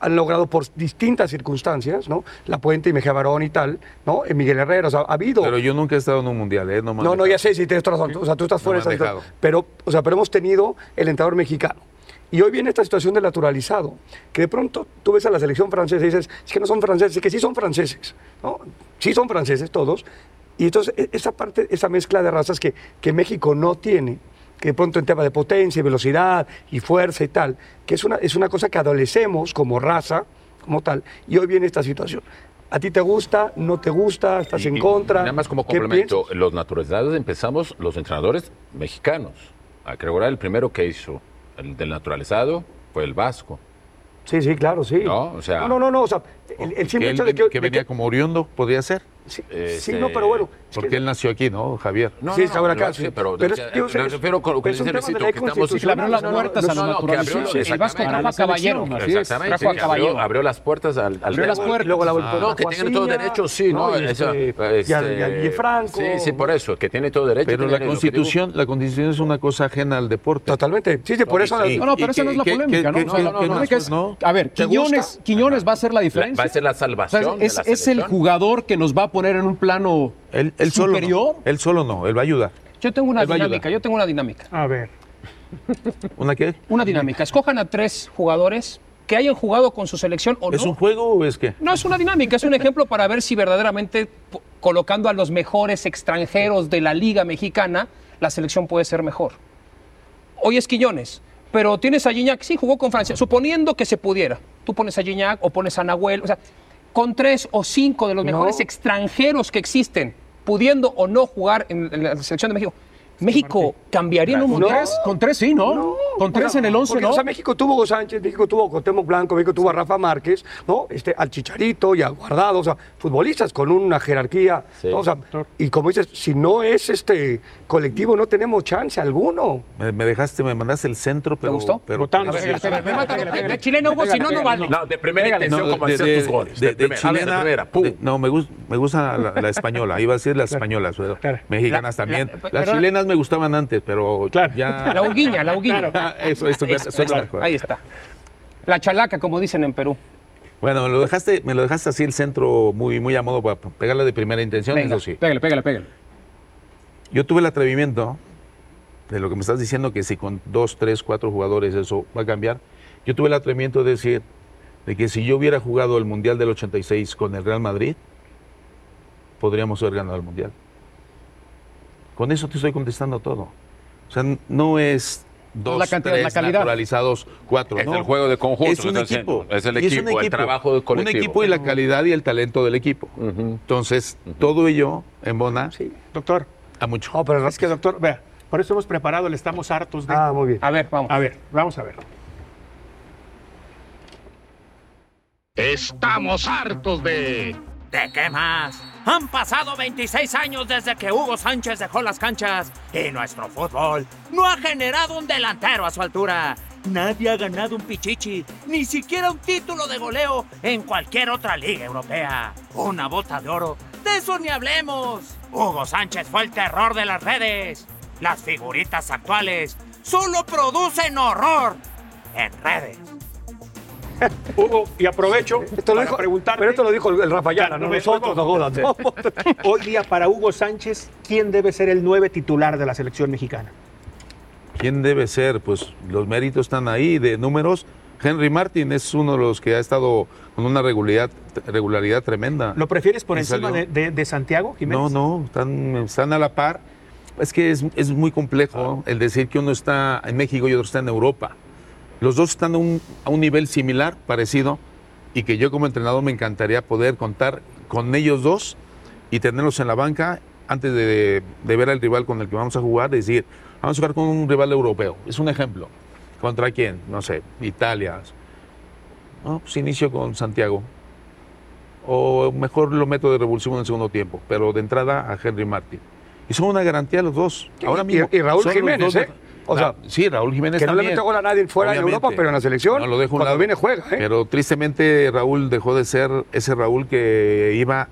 han logrado por distintas circunstancias, ¿no? La Puente y Mejía Barón y tal, ¿no? En Miguel Herrera, o sea, ha habido... Pero yo nunca he estado en un mundial, ¿eh? No, no, no, ya sé, si tienes razón, o sea, tú estás fuera de esa pero, o sea, pero hemos tenido el entrenador mexicano. Y hoy viene esta situación del naturalizado, que de pronto tú ves a la selección francesa y dices, es que no son franceses, es que sí son franceses, ¿no? Sí son franceses todos. Y entonces e, esa parte, esa mezcla de razas que, que México no tiene, que de pronto en tema de potencia, velocidad y fuerza y tal, que es una, es una cosa que adolecemos como raza, como tal, y hoy viene esta situación. ¿A ti te gusta? ¿No te gusta? ¿Estás en contra? nada más como complemento, los naturalizados empezamos los entrenadores mexicanos. A creo el primero que hizo el del naturalizado fue el Vasco. Sí, sí, claro, sí. No, o sea, no, no, no, o sea, el, simple hecho de que, que venía como oriundo podría ser. Sí, sí, no, pero bueno. Porque él nació aquí, ¿no, Javier? No, sí, está ahora acá. Sí, pero, pero es, yo, me refiero con lo que dice Necesito, que estamos... Que abrió las puertas a los naturalizados. El Vasco trajo a Caballero. Exactamente, trajo a Caballero. Abrió las puertas al... Abrió las puertas. Luego la No, que tiene todo derecho, sí, ¿no? Y Franco. Sí, sí, por eso, que tiene todo derecho. Pero la Constitución la Constitución es una cosa ajena al deporte. Totalmente. Sí, por eso... No, no, pero esa no es la polémica, ¿no? A ver, Quiñones va a ser la diferencia. Va a ser la salvación Es el jugador que nos va a poner en un plano él, él superior. Solo él solo no, él va a ayudar. Yo tengo una Él dinámica, yo tengo una dinámica. A ver. ¿Una qué? Una dinámica. Escojan a tres jugadores que hayan jugado con su selección o ¿Es no. un juego o es qué? No, es una dinámica, es un ejemplo para ver si verdaderamente colocando a los mejores extranjeros de la Liga Mexicana, la selección puede ser mejor. Hoy es Quiñones, pero tienes a Gignac, sí, jugó con Francia, suponiendo que se pudiera. Tú pones a Gignac o pones a Nahuel, o sea, con tres o cinco de los mejores extranjeros que existen, pudiendo o no jugar en, la selección de México, México cambiaría en un No. mundial. Tres, con tres sí, ¿no? con tres en el 11, Porque, ¿no? O sea, México tuvo a Hugo Sánchez, México tuvo a Cuauhtémoc Blanco, México tuvo a Rafa Márquez, ¿no? Este, al Chicharito y a Guardado, o sea, futbolistas con una jerarquía, Sí. ¿no? O sea, y como dices, si no es este colectivo, no tenemos chance alguno. Me, me dejaste, me mandaste el centro, pero. gustó? Pero, pero- de chileno, Hugo, si no, no vale. No, de primera intención, No, como hacer tus goles. de- chilena. primera, pum. de- no, me, me gusta la, la española. Iba a decir las españolas, pero Claro. mexicanas también. la- las chilenas me gustaban antes, pero Claro. ya. La huguiña, la huguiña. Eso, eso, está, eso, ahí está, ahí está. La chalaca, como dicen en Perú. Bueno, me lo dejaste, me lo dejaste así el centro muy, muy a modo para pegarle de primera intención, Venga, eso sí. pégale, pégale, pégale. Yo tuve el atrevimiento de lo que me estás diciendo, que si con dos, tres, cuatro jugadores eso va a cambiar. Yo tuve el atrevimiento de decir de que si yo hubiera jugado el Mundial del 86 con el Real Madrid, podríamos haber ganado el Mundial. Con eso te estoy contestando todo. O sea, no es dos, la cantidad, tres la calidad. naturalizados, cuatro. Es no. el juego de conjunto, Es un es el equipo. es el Y equipo, el trabajo del colectivo. Un equipo y la calidad y el talento del equipo. Entonces, todo ello embona Sí. Doctor, a mucho. No, pero es que doctor, vea, por eso hemos preparado, le estamos hartos de... Ah, muy bien. A ver, vamos. A ver, vamos a ver. Estamos hartos de... ¿De qué más? Han pasado 26 años desde que Hugo Sánchez dejó las canchas y nuestro fútbol no ha generado un delantero a su altura. Nadie ha ganado un pichichi, ni siquiera un título de goleo en cualquier otra liga europea. Una bota de oro, de eso ni hablemos. Hugo Sánchez fue el terror de las redes. Las figuritas actuales solo producen horror en redes. Hugo, y aprovecho Esto lo para dijo, preguntarte, pero esto lo dijo el, el Rafayana, Claro, no nosotros, no jodas. ¿no? hoy día para Hugo Sánchez, ¿quién debe ser el nueve titular de la selección mexicana? ¿Quién debe ser? Pues los méritos están ahí de números. Henry Martin es uno de los que ha estado con una regularidad, regularidad tremenda. ¿Lo prefieres por encima de, salió. de- de Santiago Jiménez? No, no, están, están a la par. Es que es, es muy complejo el decir que uno está en México y otro está en Europa. Los dos están a un, a un nivel similar, parecido, y que yo como entrenador me encantaría poder contar con ellos dos y tenerlos en la banca antes de, de ver al rival con el que vamos a jugar, decir, vamos a jugar con un rival europeo. Es un ejemplo. ¿Contra quién? No sé, Italia. No, pues inicio con Santiago. O mejor lo meto de revulsivo en el segundo tiempo, pero de entrada a Henry Martin. Y son una garantía los dos. Ahora Y- mismo. y Raúl Jiménez, dos ¿eh? O sea, sí, Raúl Jiménez que no le mete gol a nadie fuera de. Europa, pero en la selección, No lo dejo un cuando lado. viene juega, ¿eh? Pero tristemente Raúl dejó de ser ese Raúl que iba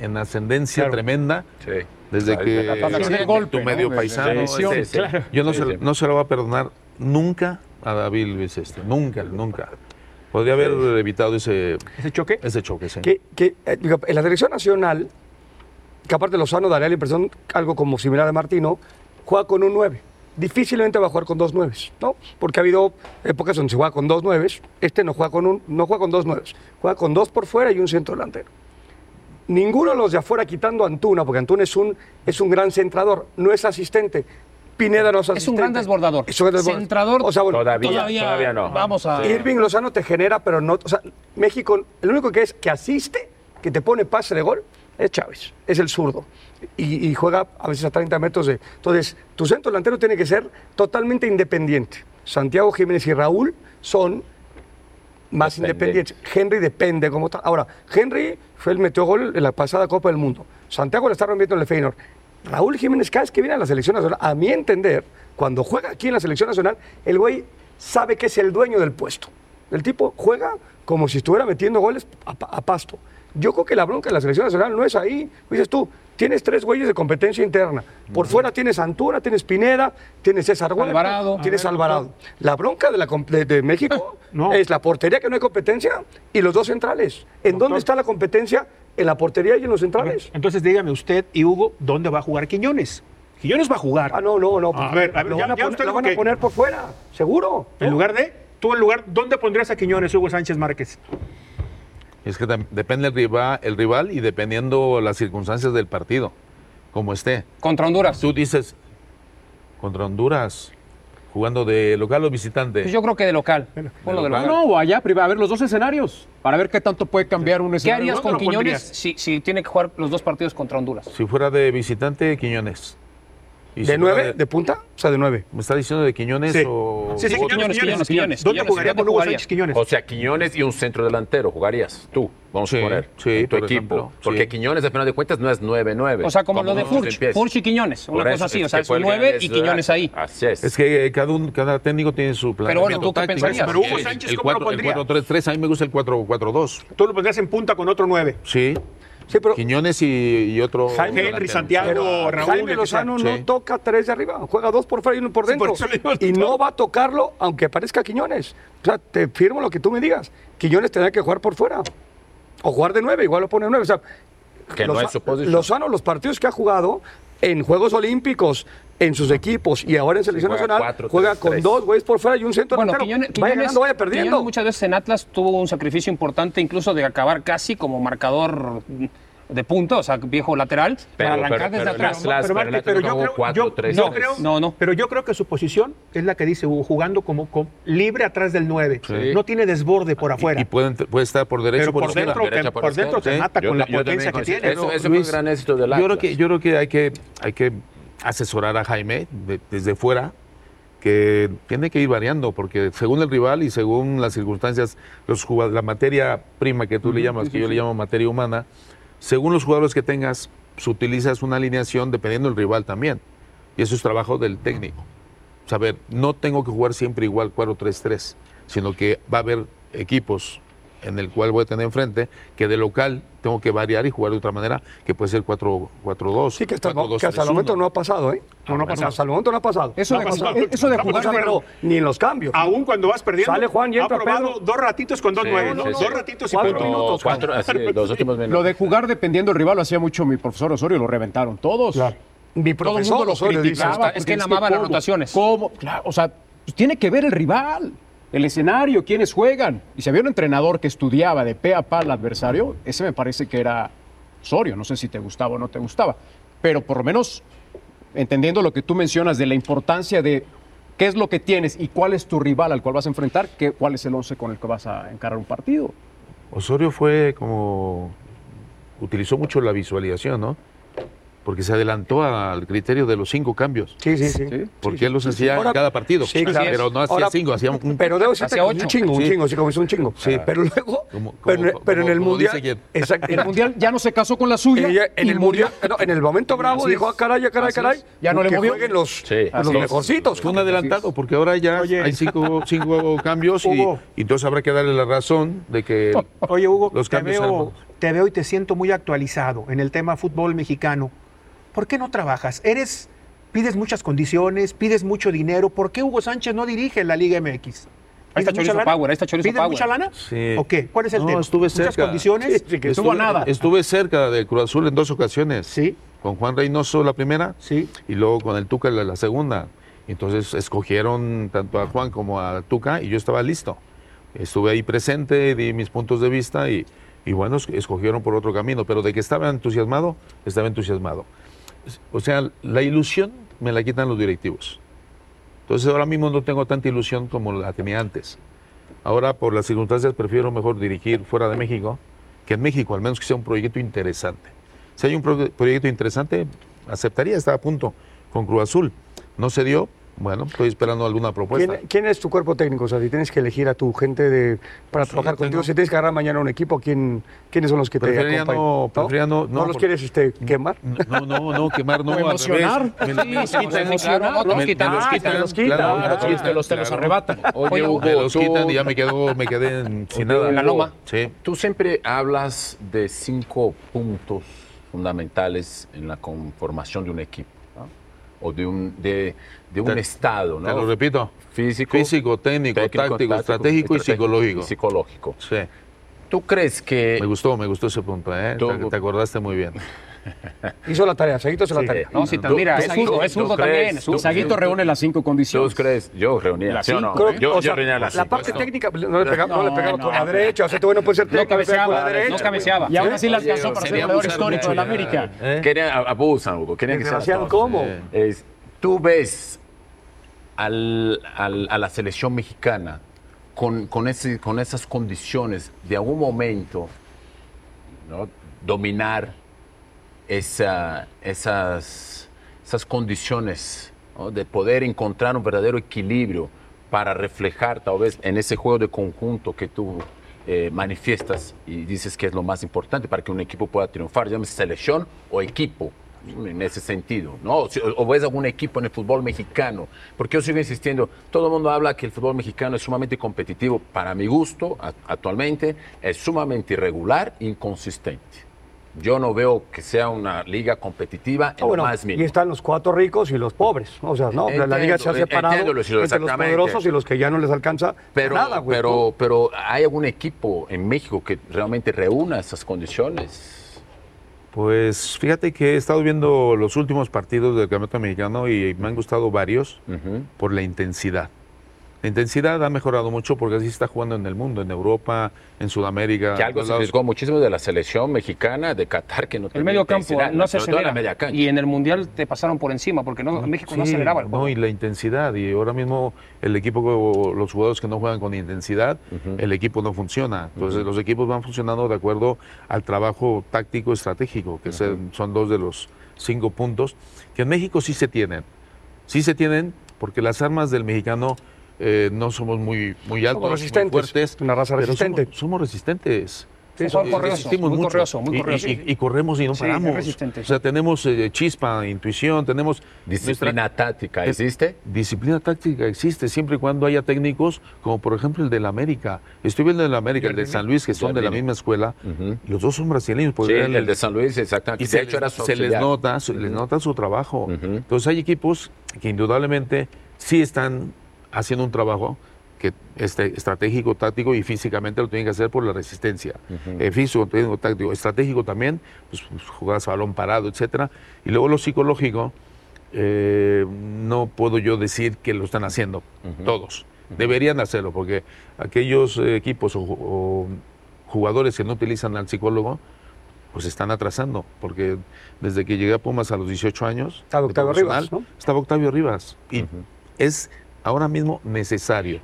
en ascendencia Claro. tremenda Sí. desde que. Sí, de golpe, tu ¿no? medio paisano. ese- sí, claro. Yo no, Sí, se, sí. no se lo voy a perdonar nunca a David Luis este, nunca, nunca. Podría haber evitado ese, ¿Ese choque? ese choque, sí. que, que, eh, digo, en la selección nacional, que aparte Lozano daría la impresión, algo como similar a Martino, juega con un 9. Difícilmente va a jugar con dos 9, ¿no? Porque ha habido épocas donde se juega con dos 9. Este no juega con un, no juega con dos 9. Juega con dos por fuera y un centro delantero. Ninguno de los de afuera quitando a Antuna, porque Antuna es un, es un gran centrador, no es asistente. Pineda no es asistente. Es un gran desbordador. Es un gran desbordador. Centrador, O sea, bueno, Todavía, Todavía, todavía no. vamos a-. Irving Lozano te genera, pero no. O sea, México, el único que es que asiste, que te pone pase de gol, es Chávez. Es el zurdo. Y, y juega a veces a 30 metros de. Entonces, tu centro delantero tiene que ser totalmente independiente. Santiago Jiménez y Raúl son más independientes. Henry depende cómo está. Ahora, Henry fue el metió gol en la pasada Copa del Mundo. Santiago le está rompiendo en el Feyenoord. Raúl Jiménez, cada vez que viene a la selección nacional, a mi entender, cuando juega aquí en la selección nacional, el güey sabe que es el dueño del puesto. El tipo juega como si estuviera metiendo goles a, a pasto. Yo creo que la bronca de la selección nacional no es ahí. Dices tú, tienes tres güeyes de competencia interna. Por fuera tienes Antuna, tienes Pineda, tienes César Huerta, Alvarado. tienes Alvarado. La bronca de, la, de, de México No. es la portería que no hay competencia y los dos centrales. ¿En dónde está la competencia? En la portería y en los centrales. Entonces dígame usted y Hugo, ¿dónde va a jugar Quiñones? Quiñones va a jugar. Ah, no, no, no. A ver, a ver, lo ya- van, a, ya poner, lo van a que- poner por fuera, seguro. En lugar de, tú en lugar, ¿dónde pondrías a Quiñones, Hugo Sánchez Márquez? Es que depende el rival, el rival y dependiendo las circunstancias del partido, como esté. Contra Honduras. Tú dices, contra Honduras, jugando de local o visitante. Pues yo creo que de local. Ponlo de local. local. No, o allá, priva- a ver los dos escenarios, para ver qué tanto puede cambiar un ¿Qué escenario. harías ¿Dónde con Quiñones si, si tiene que jugar los dos partidos contra Honduras? Si fuera de visitante, Quiñones. Si ¿De fuera nueve? ¿De punta? O sea, de nueve. ¿Me está diciendo de Quiñones Sí. o...? Sí, sí, Quiñones, Quiñones, Quiñones, Quiñones, ¿Dónde Quiñones, jugaría ¿dónde con Hugo jugaría? Sánchez Quiñones? O sea, Quiñones y un centro delantero jugarías tú, vamos Sí, a poner, sí, tu por equipo. ejemplo, Porque sí. Quiñones, al final de cuentas, no es 9-9. O sea, como lo de Furch. Furch y Quiñones, una Por cosa así, es o sea, nueve gran y Quiñones ahí. Así es. Es que eh, cada, un, cada técnico tiene su plan. Pero bueno, ¿tú qué pensarías? Pero Hugo Sánchez, el, ¿cómo lo 4, el pondría? 4-3-3, a mí me gusta el 4-4-2. Tú lo pondrías en punta con otro nueve. Sí. Sí, pero Quiñones y, y otro... Jaime, delantero. Henry, Santiago, Pero Raúl. Jaime Lozano no Sí. toca tres de arriba, juega dos por fuera y uno por Sí, dentro. por y no va a tocarlo aunque parezca Quiñones. O sea, te firmo lo que tú me digas. Quiñones tendrá que jugar por fuera. O jugar de nueve, igual lo pone nueve. O sea, Que no es su posición. Lozano, los partidos que ha jugado en Juegos Olímpicos, en sus equipos y ahora en Selección juega Nacional, cuatro, juega tres, con tres. dos güeyes por fuera y un centro Bueno, delantero. Quiñones, vaya Quiñones- ganando, vaya Quiñones perdiendo. muchas veces en Atlas tuvo un sacrificio importante, incluso de acabar casi como marcador de punta, o sea, viejo lateral, Pero- para arrancar pero- desde pero atrás. Pero, Marte, yo creo, yo, tres, No, no. pero yo creo que su posición es la que dice Hugo, jugando como, como libre atrás del 9. Sí. No tiene desborde por afuera. y pueden- puede estar por derecha pero o por, dentro, te, Derecha por por dentro te izquierda, mata sí. con Yo- la potencia que tiene. Eso- un gran éxito del yo creo que Yo creo que hay que, hay que asesorar a Jaime de- desde fuera, que tiene que ir variando, porque según el rival y según las circunstancias, los la materia prima que tú le llamas, que yo le llamo materia humana, según los jugadores que tengas, pues, utilizas una alineación dependiendo del rival también. Y eso es trabajo del técnico. Saber, no tengo que jugar siempre igual 4-3-3, sino que va a haber equipos en el cual voy a tener enfrente que de local tengo que variar y jugar de otra manera, que puede ser 4-4-2. Sí, que hasta, el mo- 4-2-3-1. que hasta el momento no ha pasado, ¿eh? No, no ha pasado. Hasta el momento no ha pasado. Eso No de ha jugar- pasado. eso de No ha jugar- pero ni en los cambios. Aún cuando vas perdiendo, Sale Juan y ha entra probado Pedro. dos ratitos con dos Sí, nueve. sí, sí. Dos ratitos y Cuatro cuatro minutos. Cuatro, así, los últimos minutos. Lo de jugar dependiendo del rival lo hacía mucho mi profesor Osorio, lo reventaron todos. Mi Todo el profesor mundo lo Osorio dice, criticaba. está- es que él amaba las rotaciones. ¿Cómo? Claro, o sea, pues tiene que ver el rival, el escenario, quiénes juegan. Y si había un entrenador que estudiaba de pe a pa al adversario, ese me parece que era Osorio. No sé si te gustaba o no te gustaba. Pero por lo menos entendiendo lo que tú mencionas de la importancia de qué es lo que tienes y cuál es tu rival al cual vas a enfrentar, qué, cuál es el once con el que vas a encarar un partido. Osorio fue como. utilizó mucho la visualización, ¿no? Porque se adelantó al criterio de los cinco cambios. Sí, sí, sí. ¿Sí? Porque él los hacía Ahora- en cada partido. Sí, claro. Pero no hacía Ahora- cinco, hacía un. Pero debo decirte es un ocho. chingo, un chingo, sí, como es un chingo. Sí. Pero luego, Como- pero, como- pero en como- el como mundial, exacto, En el Mundial ya no se casó con la suya. Ella, en y el mundial, no, en el momento bravo Así dijo, ah, caray, ah, caray, caray. Ya no le que movió. jueguen los, Sí, los mejorcitos. Fue un adelantado, porque ahora ya Oye. hay cinco, cinco cambios y, entonces habrá que darle la razón de que Oye, Hugo, los te cambios veo, te veo y te siento muy actualizado en el tema fútbol mexicano. ¿Por qué no trabajas? Eres, pides muchas condiciones, pides mucho dinero. ¿Por qué Hugo Sánchez no dirige la Liga MX? Ahí está ¿Pides mucha Chorizo lana? Power, ahí está Chorizo ¿Pides Power. mucha lana? Sí. ¿O qué? ¿Cuál es el No, tema? estuve ¿Muchas cerca. condiciones? Sí, sí, que estuve, nada. estuve cerca de Cruz Azul en dos ocasiones. Sí, Con Juan Reynoso la primera sí. y luego con el Tuca la, la segunda. Entonces escogieron tanto a Juan como a Tuca y yo estaba listo. Estuve ahí presente, di mis puntos de vista y, y bueno, es- escogieron por otro camino. Pero de que estaba entusiasmado, estaba entusiasmado. O sea, la ilusión me la quitan los directivos. Entonces ahora mismo no tengo tanta ilusión como la tenía antes. Ahora por las circunstancias prefiero mejor dirigir fuera de México que en México, al menos que sea un proyecto interesante. Si hay un pro- proyecto interesante, aceptaría, estaba a punto con Cruz Azul. No se dio, bueno, estoy esperando alguna propuesta. ¿Quién, quién es tu cuerpo técnico? O sea, si tienes que elegir a tu gente de, para trabajar tengo- contigo, si tienes que agarrar mañana un equipo, ¿quién, ¿quiénes son los que Preferiría te acompañan? no- preferiría no- no, los por- quieres este, quemar? No, no, no, quemar, no. Emocionar. Me, Sí, me sí, los sí, quitan, sí, no, los quitan. los Ah, quitan, los quitan. los te los- arrebatan. Oye, Hugo, Me los quitan y ya me, quedo, me quedé sin nada. En la loma. Sí. Tú siempre hablas de cinco puntos fundamentales en la conformación de un equipo, ¿no? o de un, de, de un Te- estado, ¿no? Te lo repito. Físico, Físico, técnico, táctico, estratégico y psicológico. y psicológico. Sí. ¿Tú crees que Me gustó, me gustó ese punto, ¿eh? Te, te acordaste muy bien. Hizo la tarea, Saguito hizo la tarea. No, si te mira, es zurdo, es zurdo también. Tú, Saguito reúne las cinco condiciones. ¿Tú crees? Yo reunía. Las ¿sí o no? cinco, Yo, O yo sea, reunía las la cinco. parte No. técnica no le pegaba, no, le No, pegaba no, con la no. derecha, o sea, tú bueno puede ser No técnico, pero con la cabeceaba, derecha. no cabeceaba. Y aún así las alcanzó para ser abusar histórico de la. América. ¿Eh? Querían, abusan, Hugo. Querían que sea. ¿cómo? Es- tú ves a la selección mexicana con, esas condiciones de algún momento dominar esa- esas, condiciones de poder encontrar un verdadero equilibrio para reflejar tal vez en ese juego de conjunto que tú eh, manifiestas y dices que es lo más importante para que un equipo pueda triunfar, llámese selección o equipo en ese sentido, ¿no? O, ves algún equipo en el fútbol mexicano, porque yo sigo insistiendo, todo el mundo habla que el fútbol mexicano es sumamente competitivo, para mi gusto, a- actualmente, es sumamente irregular e inconsistente. Yo no veo que sea una liga competitiva en Ah, bueno, lo más y mínimo. están los cuatro ricos y los pobres. O sea, no, la- la liga se ha Entiendo, separado entiendo, entre los poderosos y los que ya no les alcanza Pero, nada, güey. pero, pero ¿hay algún equipo en México que realmente reúna esas condiciones? Pues fíjate que he estado viendo los últimos partidos del Campeonato Mexicano y me han gustado varios por la intensidad. La intensidad ha mejorado mucho porque así se está jugando en el mundo, en Europa, en Sudamérica. Que algo se arriesgó muchísimo de la selección mexicana de Qatar que no El medio campo no se acelera. media. Y en el Mundial te pasaron por encima, porque no, México no Sí, aceleraba el juego. No, y la intensidad. Y ahora mismo el equipo, los jugadores que no juegan con intensidad, el equipo no funciona. Entonces los equipos van funcionando de acuerdo al trabajo táctico estratégico, que son- son dos de los cinco puntos, que en México sí se tienen. Sí se tienen porque las armas del mexicano eh, no somos muy, muy altos, muy resistentes, fuertes. una raza resistente. Somos, somos resistentes. Sí, son correosos, resistimos muy mucho. muy Y- y- correoso. Y, y corremos y no Sí, paramos. resistentes. O sea, tenemos eh, chispa, intuición, tenemos... Disciplina nuestra- táctica, ¿existe? Disciplina táctica existe siempre y cuando haya técnicos, como por ejemplo el del América. Estoy viendo el del América, el de San Luis, que son de la misma escuela. Los dos son brasileños. Sí, porque eran- el de San Luis, exactamente. y De se, hecho, les, era su se les nota, se les nota su trabajo. Entonces hay equipos que indudablemente sí están haciendo un trabajo que este, estratégico, táctico y físicamente lo tienen que hacer por la resistencia. Eh, físico, técnico, táctico, estratégico también, pues, pues, jugadas a balón parado, etcétera. Y luego lo psicológico, eh, no puedo yo decir que lo están haciendo todos. Deberían hacerlo porque aquellos eh, equipos o, o jugadores que no utilizan al psicólogo, pues están atrasando, porque desde que llegué a Pumas a los 18 años, Estaba Octavio Rivas, ¿no? Estaba Octavio Rivas. Y es ahora mismo necesario.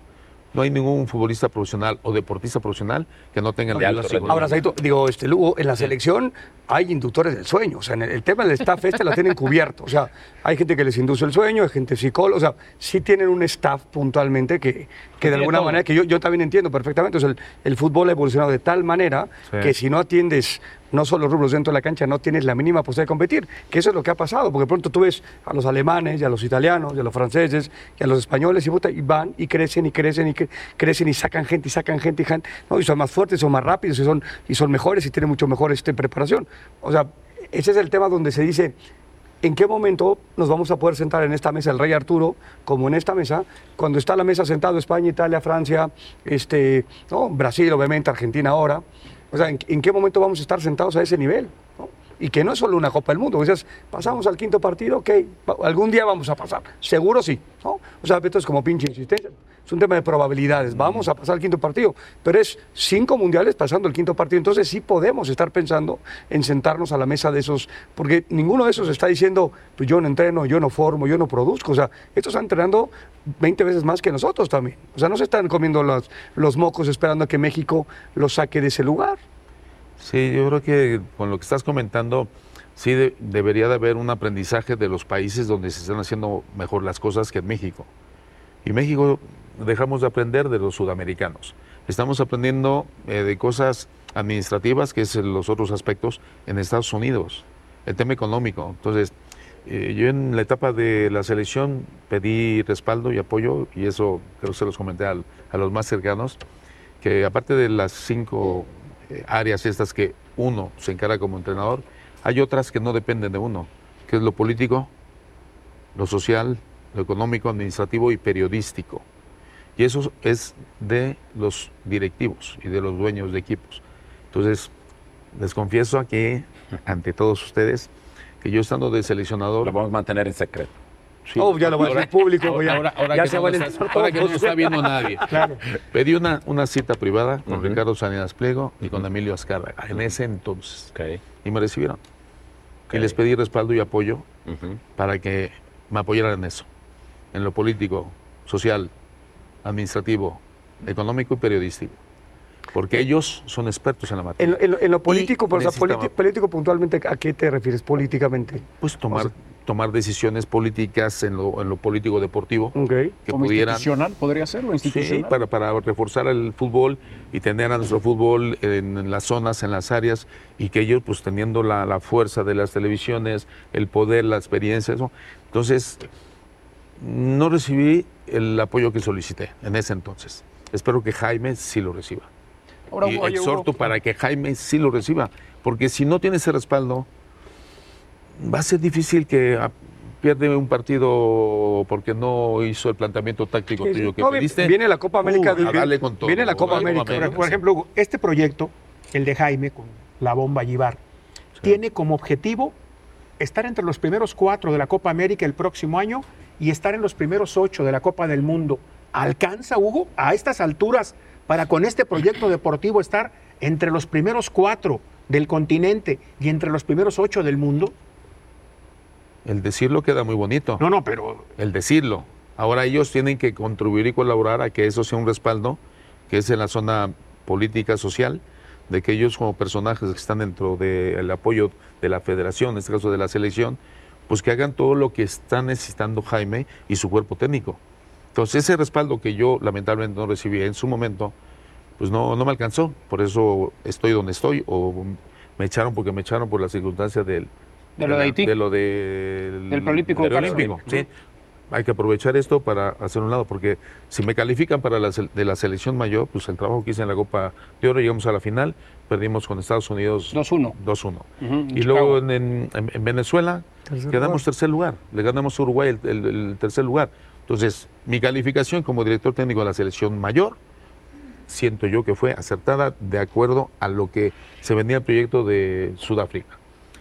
No hay ningún futbolista profesional o deportista profesional que no tenga De alto rendimiento. Ahora, Saito, digo, este Lugo, en la selección hay inductores del sueño. O sea, en el, el tema del staff este la tienen cubierto. O sea, hay gente que les induce el sueño, hay gente psicóloga. O sea, sí tienen un staff puntualmente que, que de alguna todo. manera, que yo, yo también entiendo perfectamente. O sea, el, el fútbol ha evolucionado de tal manera Sí. que si no atiendes no solo rubros dentro de la cancha, no tienes la mínima posibilidad de competir. Que eso es lo que ha pasado, porque pronto tú ves a los alemanes, y a los italianos, y a los franceses, y a los españoles, y, puta, y van y crecen y crecen y cre- crecen y sacan gente y sacan gente y ¿no? son más fuertes, son más rápidos, y son, mejores y tienen mucho mejor este, preparación. O sea, ese es el tema donde se dice, ¿En qué momento nos vamos a poder sentar en esta mesa el rey Arturo, como en esta mesa, cuando está la mesa sentado España, Italia, Francia, este. Brasil, obviamente, Argentina ahora? O sea, ¿en, qué momento vamos a estar sentados a ese nivel? Y que no es solo una Copa del Mundo. Sea, pasamos al quinto partido, ok, algún día vamos a pasar. Seguro sí. O sea, esto es como pinche insistencia. Es un tema de probabilidades. Vamos a pasar al quinto partido. Pero es cinco mundiales pasando el quinto partido. Entonces sí podemos estar pensando en sentarnos a la mesa de esos. Porque ninguno de esos está diciendo, pues yo no entreno, yo no formo, yo no produzco. O sea, estos están entrenando 20 veces más que nosotros también. O sea, no se están comiendo los, los mocos esperando a que México los saque de ese lugar. Sí, yo creo que con lo que estás comentando, sí de- debería de haber un aprendizaje de los países donde se están haciendo mejor las cosas que en México. Y México dejamos de aprender de los sudamericanos. Estamos aprendiendo eh, de cosas administrativas, que es los otros aspectos, en Estados Unidos, el tema económico. Entonces, eh, yo en la etapa de la selección pedí respaldo y apoyo, y eso creo que se los comenté al- a los más cercanos, que aparte de las cinco eh, áreas estas que uno se encara como entrenador, hay otras que no dependen de uno, que es lo político, lo social, lo económico, administrativo y periodístico. Y eso es de los directivos y de los dueños de equipos. Entonces, les confieso aquí ante todos ustedes que yo estando de seleccionador... Lo vamos a mantener en secreto. Sí. Oh, ya lo va a decir público. Ahora, ya ahora- ahora ya que se no está- ahora que no lo está viendo nadie. Pedí una, una cita privada con Ricardo Salinas Pliego y con Emilio Azcárraga en ese entonces. Ok. Y me recibieron. Ok. Y les pedí respaldo y apoyo para que me apoyaran en eso. En lo político, social, administrativo, económico y periodístico. Porque ellos son expertos en la En, materia. lo- en lo- en lo político, pero, o sea, político puntualmente, ¿a qué te refieres políticamente? Pues tomar, tomar decisiones políticas en lo, en lo político deportivo Ok. que Como pudieran institucional, podría ser, o Sí, institucional. para, para reforzar el fútbol y tener a nuestro fútbol en, en las zonas, en las áreas, y que ellos, pues teniendo la, la fuerza de las televisiones, el poder, la experiencia, eso. Entonces, no recibí el apoyo que solicité en ese entonces. Espero que Jaime sí lo reciba. Ahora, y oye, exhorto Hugo, para que Jaime sí lo reciba, porque si no tiene ese respaldo, va a ser difícil que ah, pierde un partido porque no hizo el planteamiento táctico Sí, sí. tuyo que No, pediste. Viene la Copa América. Uh, de- con todo. Viene la Copa América. América. Por ejemplo, Hugo, este proyecto, el de Jaime con la bomba Givar, tiene como objetivo estar entre los primeros cuatro de la Copa América el próximo año y estar en los primeros ocho de la Copa del Mundo. ¿Alcanza, Hugo, a estas alturas para con este proyecto deportivo estar entre los primeros cuatro del continente y entre los primeros ocho del mundo? El decirlo queda muy bonito. No, no, pero El decirlo. Ahora ellos tienen que contribuir y colaborar a que eso sea un respaldo, que es en la zona política social, de que ellos como personajes que están dentro del apoyo de la federación, en este caso de la selección, pues que hagan todo lo que está necesitando Jaime y su cuerpo técnico. Entonces ese respaldo que yo lamentablemente no recibí en su momento, pues no, no me alcanzó. Por eso estoy donde estoy, o me echaron porque me echaron por las circunstancias del... De lo de Haití. De lo del... Del preolímpico del olímpico, sí. Hay que aprovechar esto para hacer un lado, porque si me califican para la, de la selección mayor, pues el trabajo que hice en la Copa de Oro, llegamos a la final, perdimos con Estados Unidos 2-1. 2-1. Ujú, en Y luego Chicago. en, en- en- en Venezuela Tercer quedamos lugar. tercer lugar, le ganamos a Uruguay el, el- el tercer lugar. Entonces, mi calificación como director técnico de la selección mayor, siento yo que fue acertada de acuerdo a lo que se venía el proyecto de Sudáfrica.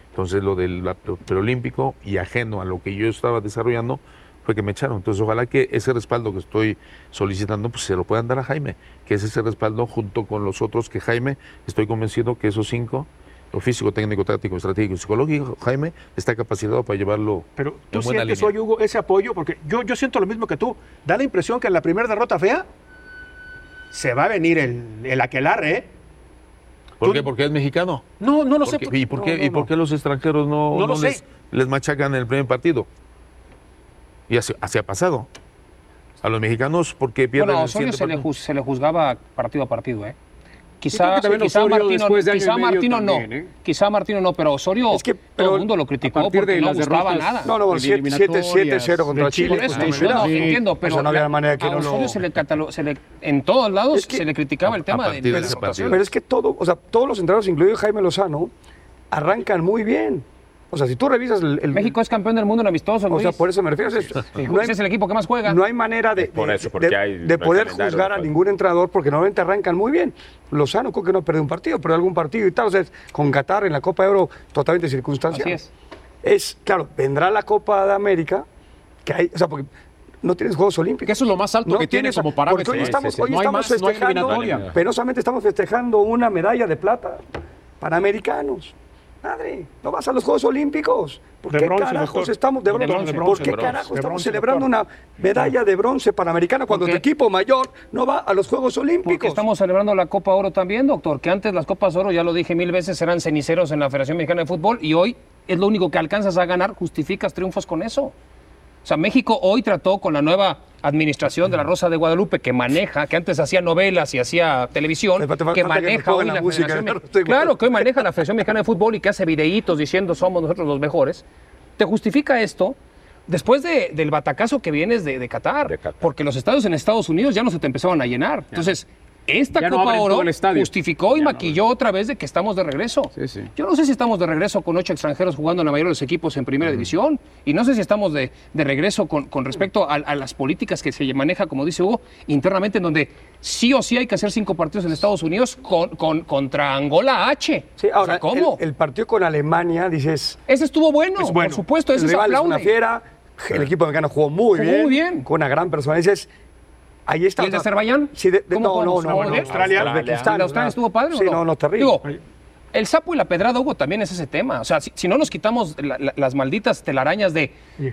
Entonces, lo del preolímpico y ajeno a lo que yo estaba desarrollando fue que me echaron. Entonces, ojalá que ese respaldo que estoy solicitando, pues se lo puedan dar a Jaime, que es ese respaldo junto con los otros que Jaime, estoy convencido que esos cinco, lo físico, técnico, táctico, estratégico y psicológico, Jaime está capacitado para llevarlo Pero tú en buena sientes línea. hoy, Hugo, ese apoyo, porque yo, yo siento lo mismo que tú. Da la impresión que en la primera derrota fea se va a venir el, el aquelarre, ¿eh? ¿Por tú- qué? Porque es mexicano. No, no lo sé. ¿Y, por qué, no, ¿Y por no. qué los extranjeros no, No lo les, les machacan en el primer partido? Y así, así ha pasado. A los mexicanos, porque pierden Bueno, a el Osorio se le, juz- se le juzgaba partido a partido, ¿eh? Quizá, quizá Martino, de quizá Martino también, no, ¿eh? quizá Martino no, pero Osorio Es que, todo pero el mundo lo criticó porque de no gustaba derrotas- nada. No, no, De 7-0 contra Chile, Chile. Eso, pues, no, mira, no, Sí. entiendo, pero no había manera que a no lo- Osorio se le catalogó, se le, en todos lados Es que- se le criticaba el tema de, de las rotaciones. Pero es que todo, o sea, todos los entrenadores, incluido Jaime Lozano, arrancan muy bien. O sea, si tú revisas el, el- México es campeón del mundo en amistosos, o sea, Luis. por eso me refiero. es- Sí, no, hay, es el equipo que más juega. no hay manera de, Por de- eso, porque de- hay- de no hay poder juzgar a ningún entrenador porque normalmente arrancan muy bien. Lozano creo que no perdió un partido, pero algún partido y tal. O sea, con Qatar en la Copa de Oro totalmente circunstancial. Así es. Es, claro, vendrá la Copa de América, que hay, o sea, porque no tienes Juegos Olímpicos. Que eso es lo más alto No que tiene tienes- como Porque parámetro. hoy Sí, estamos, sí, sí. hoy No estamos más, no festejando, eliminatoria. penosamente estamos festejando una medalla de plata para americanos. Madre, no vas a los Juegos Olímpicos. ¿Por De qué bronce, carajos doctor. estamos de De bronce? bronce, ¿Por bronce, qué de bronce. carajos De estamos bronce, celebrando doctor. una medalla de bronce panamericana cuando tu equipo mayor no va a los Juegos Porque Olímpicos? estamos celebrando la Copa Oro también, doctor, que antes las Copas Oro, ya lo dije mil veces, eran ceniceros en la Federación Mexicana de Fútbol y hoy es lo único que alcanzas a ganar, justificas triunfos con eso. O sea, México hoy trató con la nueva administración de la Rosa de Guadalupe que maneja, que antes hacía novelas y hacía televisión, que maneja hoy la la música Federación Claro, que hoy maneja la Federación Mexicana de Fútbol y que hace videitos diciendo somos nosotros los mejores. Te justifica esto después de- del batacazo que vienes de, de Qatar, De Qatar. porque los estadios en Estados Unidos ya no se te empezaban a llenar. Entonces, esta Ya Copa Oro el justificó y Ya no maquilló otra vez de que estamos de regreso. Sí, sí. Yo no sé si estamos de regreso con ocho extranjeros jugando en la mayoría de los equipos en primera división y no sé si estamos de, de regreso con, con respecto a, a las políticas que se maneja, como dice Hugo, internamente, en donde sí o sí hay que hacer cinco partidos en Estados Unidos con, con- contra Angola H. Sí, ahora, O sea, ¿cómo? El, el partido con Alemania, dices, Ese estuvo bueno, Es bueno. por supuesto, ese el se rival es una fiera, el equipo mexicano jugó muy Jugó bien, muy bien. con una gran persona. Dices, ahí está. ¿Y el de Azerbaiyán? Sí, de- de- ¿Cómo no, no, no, ¿No, Australia. Uzbekistán, ¿El de Australia ¿verdad? estuvo padre o Sí, no? no, no, terrible. Digo, el sapo y la pedrada, Hugo, también es ese tema. O sea, si, si no nos quitamos la- la- las malditas telarañas de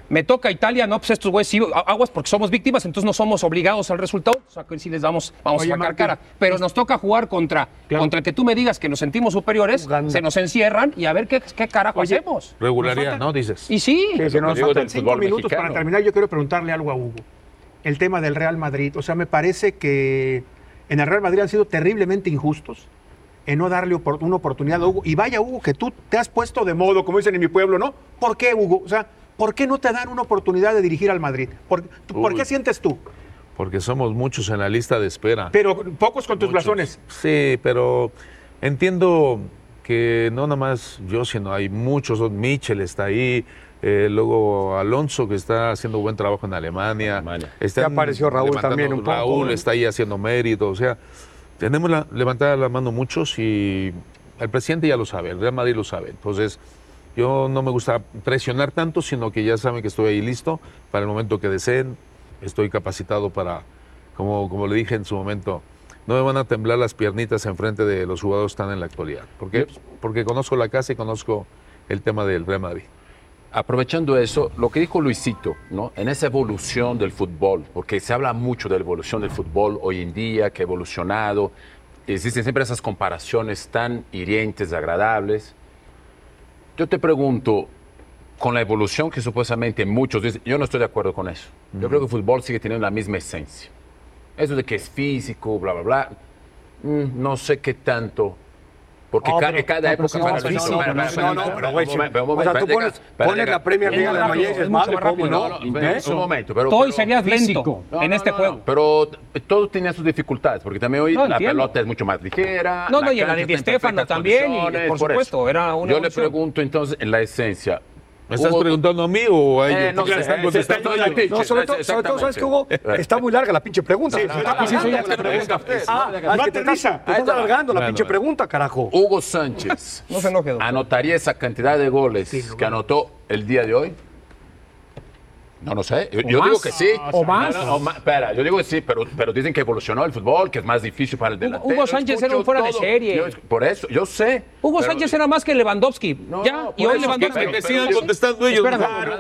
me toca Italia, no, pues estos güeyes sí, aguas porque somos víctimas, entonces no somos obligados al resultado. O sea, que sí les damos, vamos Oye, a sacar Martín, cara. Pero nos toca jugar contra, Claro. contra el que tú me digas que nos sentimos superiores, Uganda. se nos encierran y a ver qué, qué carajo Oye, hemos. Regularidad, ¿no? Dices. Y sí, Sí, Lo nos faltan del Cinco fútbol minutos mexicano. para terminar, yo quiero preguntarle algo a Hugo. El tema del Real Madrid. O sea, me parece que en el Real Madrid han sido terriblemente injustos en no darle una oportunidad a Hugo. Y vaya, Hugo, que tú te has puesto de modo, como dicen en mi pueblo, ¿no? ¿Por qué, Hugo? O sea, ¿por qué no te dan una oportunidad de dirigir al Madrid? ¿Por, ¿por Uy. qué sientes tú? Porque somos muchos en la lista de espera. Pero pocos con tus blasones. Sí, pero entiendo que no nada más yo, sino hay muchos. Michel está ahí, eh, luego Alonso que está haciendo buen trabajo en Alemania. Ya apareció Raúl también un poco, Raúl está ahí haciendo mérito. O sea, tenemos la, levantada la mano muchos y el presidente ya lo sabe, el Real Madrid lo sabe. Entonces, yo no me gusta presionar tanto, sino que ya saben que estoy ahí listo para el momento que deseen. Estoy capacitado para, como, como le dije en su momento, no me van a temblar las piernitas enfrente de los jugadores que están en la actualidad. ¿Por qué? Porque conozco la casa y conozco el tema del Real Madrid. Aprovechando eso, lo que dijo Luisito, ¿no? En esa evolución del fútbol, porque se habla mucho de la evolución del fútbol hoy en día, que ha evolucionado, existen siempre esas comparaciones tan hirientes, agradables. Yo te pregunto, con la evolución que supuestamente muchos dicen, yo no estoy de acuerdo con eso. Yo creo que el fútbol sigue teniendo la misma esencia. Eso de que es físico, bla, bla, bla, mm, no sé qué tanto. Porque No, cada no, época... más para- ¿no? para- No, no, pero güey, un momento, un o sea, tú pones, pones la Premier League de más rápido, Mayes, es es mucho madre, más ¿cómo rápido. no? No, no, ¿Eh? un momento, pero... todo pero- serías lento. No, en no, este no, juego. no, pero todo tenía sus dificultades, porque también hoy No, la pelota es mucho más ligera. No, no, y la de perfectas también, y, por supuesto, era una Yo le pregunto entonces, en la esencia... ¿Me estás hubo- preguntando a mí o a ellos? Eh, no sé, están eh, contestando ellos. No, sobre todo, sobre todo, ¿sabes qué, Hugo? Está muy larga la pinche pregunta. Sí, Está sí, alargando sí, la pregunta. sí. Ah, No te estás, aterriza. te estás alargando la pinche pregunta, carajo. Hugo Sánchez No se enoje, doctor. anotaría esa cantidad de goles que anotó el día de hoy. No, no sé. Yo, digo que sí. ¿O más? No, no, o más. Espera, yo digo que sí, pero, pero dicen que evolucionó el fútbol, que es más difícil para el delantero. Hugo Sánchez era un fuera de serie. Yo- por eso, yo sé. Hugo pero- Sánchez era más que Lewandowski. No, ya, y hoy eso, Lewandowski. Que sigan contestando ellos.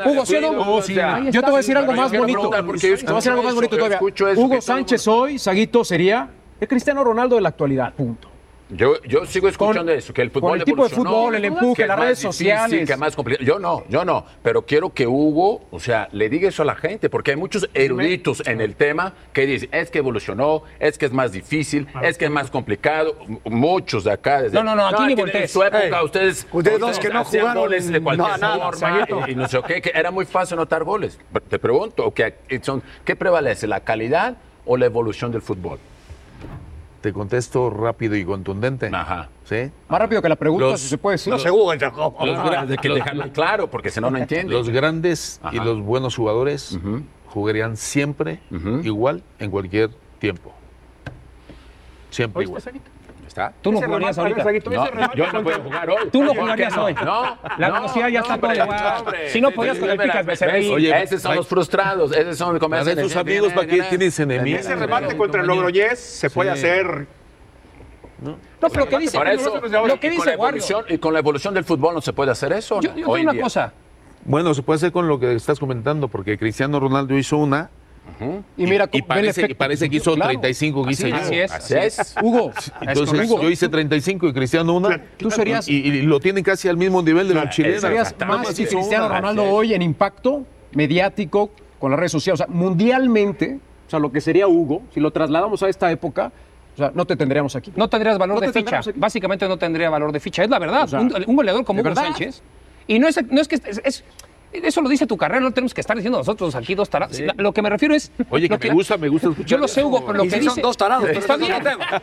Hugo, ¿sí o no? No, o sea, Yo te voy a decir algo más bonito. Te voy a decir algo más bonito todavía. Hugo Sánchez hoy, Saguito, sería el Cristiano Ronaldo de la actualidad. Punto. Yo, yo sigo escuchando Con- eso, que el fútbol con el tipo de fútbol, el empuje, las redes difícil, sociales. que más complicado. Yo no, yo no, pero quiero que Hugo, o sea, le diga eso a la gente, porque hay muchos eruditos en el tema que dicen, es que evolucionó, es que es más difícil, es que es más complicado. Muchos de acá. desde- No, no, no, aquí ni que voltees. En su época, Ey, ustedes, ustedes dos que no jugaron goles de cualquier no, nada, forma y, y no sé qué, que era muy fácil anotar goles. Te pregunto, que son, ¿qué prevalece, la calidad o la evolución del fútbol? Te contesto rápido y contundente. Ajá. ¿Sí? Más rápido que la pregunta, Los- si se puede decir. No ya, ¿cómo? Los gra- de que dejarlo claro, porque si no, no entiende. Los grandes y los buenos jugadores jugarían siempre igual en cualquier tiempo. Siempre igual. ¿Está? Tú no jugarías ahorita. No, yo no puedo jugar hoy. Tú no ¿Por qué jugarías hoy. No, La no, velocidad ya está hombre, todo igual. hombre. Si no podías con el Picas. Oye, esos son los frustrados, esos son los Para tus amigos, ¿para qué tienes enemigos? Ese remate contra el Logroñés se puede hacer. No, pero lo que dice, eso, lo que y con dice evolución, y con la evolución del fútbol no se puede hacer eso. Yo, ¿no? yo tengo una día. cosa. Bueno, se puede hacer con lo que estás comentando, porque Cristiano Ronaldo hizo una Y mira, y, el parece, y parece que hizo claro. 35 que hice yo. Así es. Así es. Hugo, Entonces Hugo, yo hice 35 y Cristiano una. Tú serías- Y, y lo tienen casi al mismo nivel de los chilenos. serías más que hizo Cristiano una. Ronaldo hoy en impacto mediático con las redes sociales. O sea, mundialmente, o sea, lo que sería Hugo, si lo trasladamos a esta época, o sea, no te tendríamos aquí. No tendrías valor No de ficha. aquí. Básicamente no tendría valor de ficha. Es la verdad. O sea, un, un goleador como ¿de Hugo verdad? Sánchez. Y no es, no es que es, es- Eso lo dice tu carrera, no tenemos que estar diciendo nosotros aquí dos tarados. Lo que me refiero es. Oye, lo que me gusta, me gusta escuchar Yo lo sé, Hugo, pero lo que sí dice. son dos tarados, pero Está bien.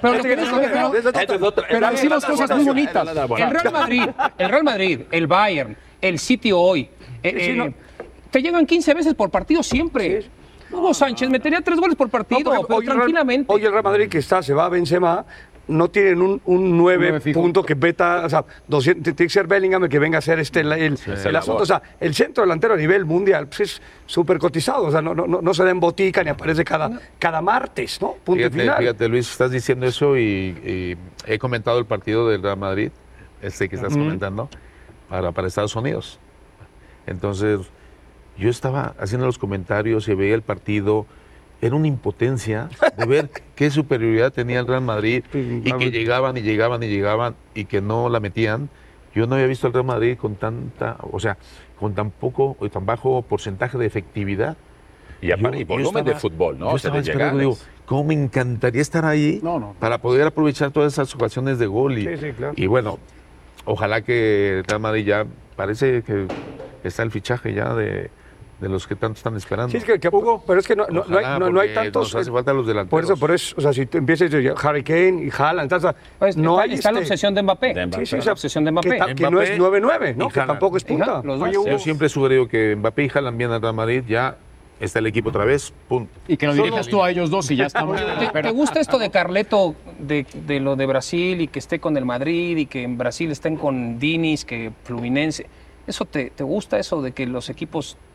lo que dice. decimos cosas muy bonitas. El Real Madrid, el Real Madrid, el Bayern, el City hoy. eh, sí, eh, no. Te llegan 15 veces por partido siempre. Hugo Sánchez metería tres goles por partido, ejemplo, pero hoy el Real- tranquilamente. Hoy el Real Madrid que está, se va a Benzema, no tienen un, un 9 Nueve fijo. punto que beta, o sea, 200, tiene que ser Bellingham el que venga a hacer este, el, el- el asunto. O sea, el centro delantero a nivel mundial pues, es súper cotizado, o sea, no, no, no, no se da en botica ni aparece cada, cada martes, ¿no? Punto Fíjate, final. fíjate, Luis, estás diciendo eso y, y he comentado el partido del Real Madrid, este que estás comentando, para, para Estados Unidos. Entonces, yo estaba haciendo los comentarios y veía el partido. Era una impotencia de ver qué superioridad tenía el Real Madrid Sí, y que llegaban y llegaban y llegaban y que no la metían. Yo no había visto al Real Madrid con tanta, o sea, con tan poco o tan bajo porcentaje de efectividad. Y aparte, y Yo- yo volumen de estaba- fútbol, ¿no? Yo O sea, estaba de esperando, digo, ¿cómo me encantaría estar ahí No, no. para poder aprovechar todas esas ocasiones de gol? Y, Sí, sí, claro. y bueno, ojalá que el Real Madrid ya, parece que está el fichaje ya de, de los que tanto están esperando. Sí, es que, que- pero es que no, no- no hay, Ojalá, no- no hay porque tantos. Nos hace falta los Por delanteros. eso, por eso, o sea, si tú empiezas a Harry Kane y Haaland, o sea, Pues, no está, hay está la este- obsesión de Mbappé. De Mbappé. Sí, sí, o la sea, obsesión de que, Mbappé. que no es Mbappé 9-9, ¿no? Que tampoco es punta. Ajá, los dos. Oye, Hugo, Yo siempre he sugerido que Mbappé y Haaland vienen Real Madrid, ya está el equipo otra vez, punto. Y que lo dirijas tú a ellos dos y ya estamos. ¿Te, te gusta esto de Carleto, de, de lo de Brasil y que esté con el Madrid y que en Brasil estén con Dinis, que Fluminense? ¿Eso te, te gusta, eso de que los equipos eh,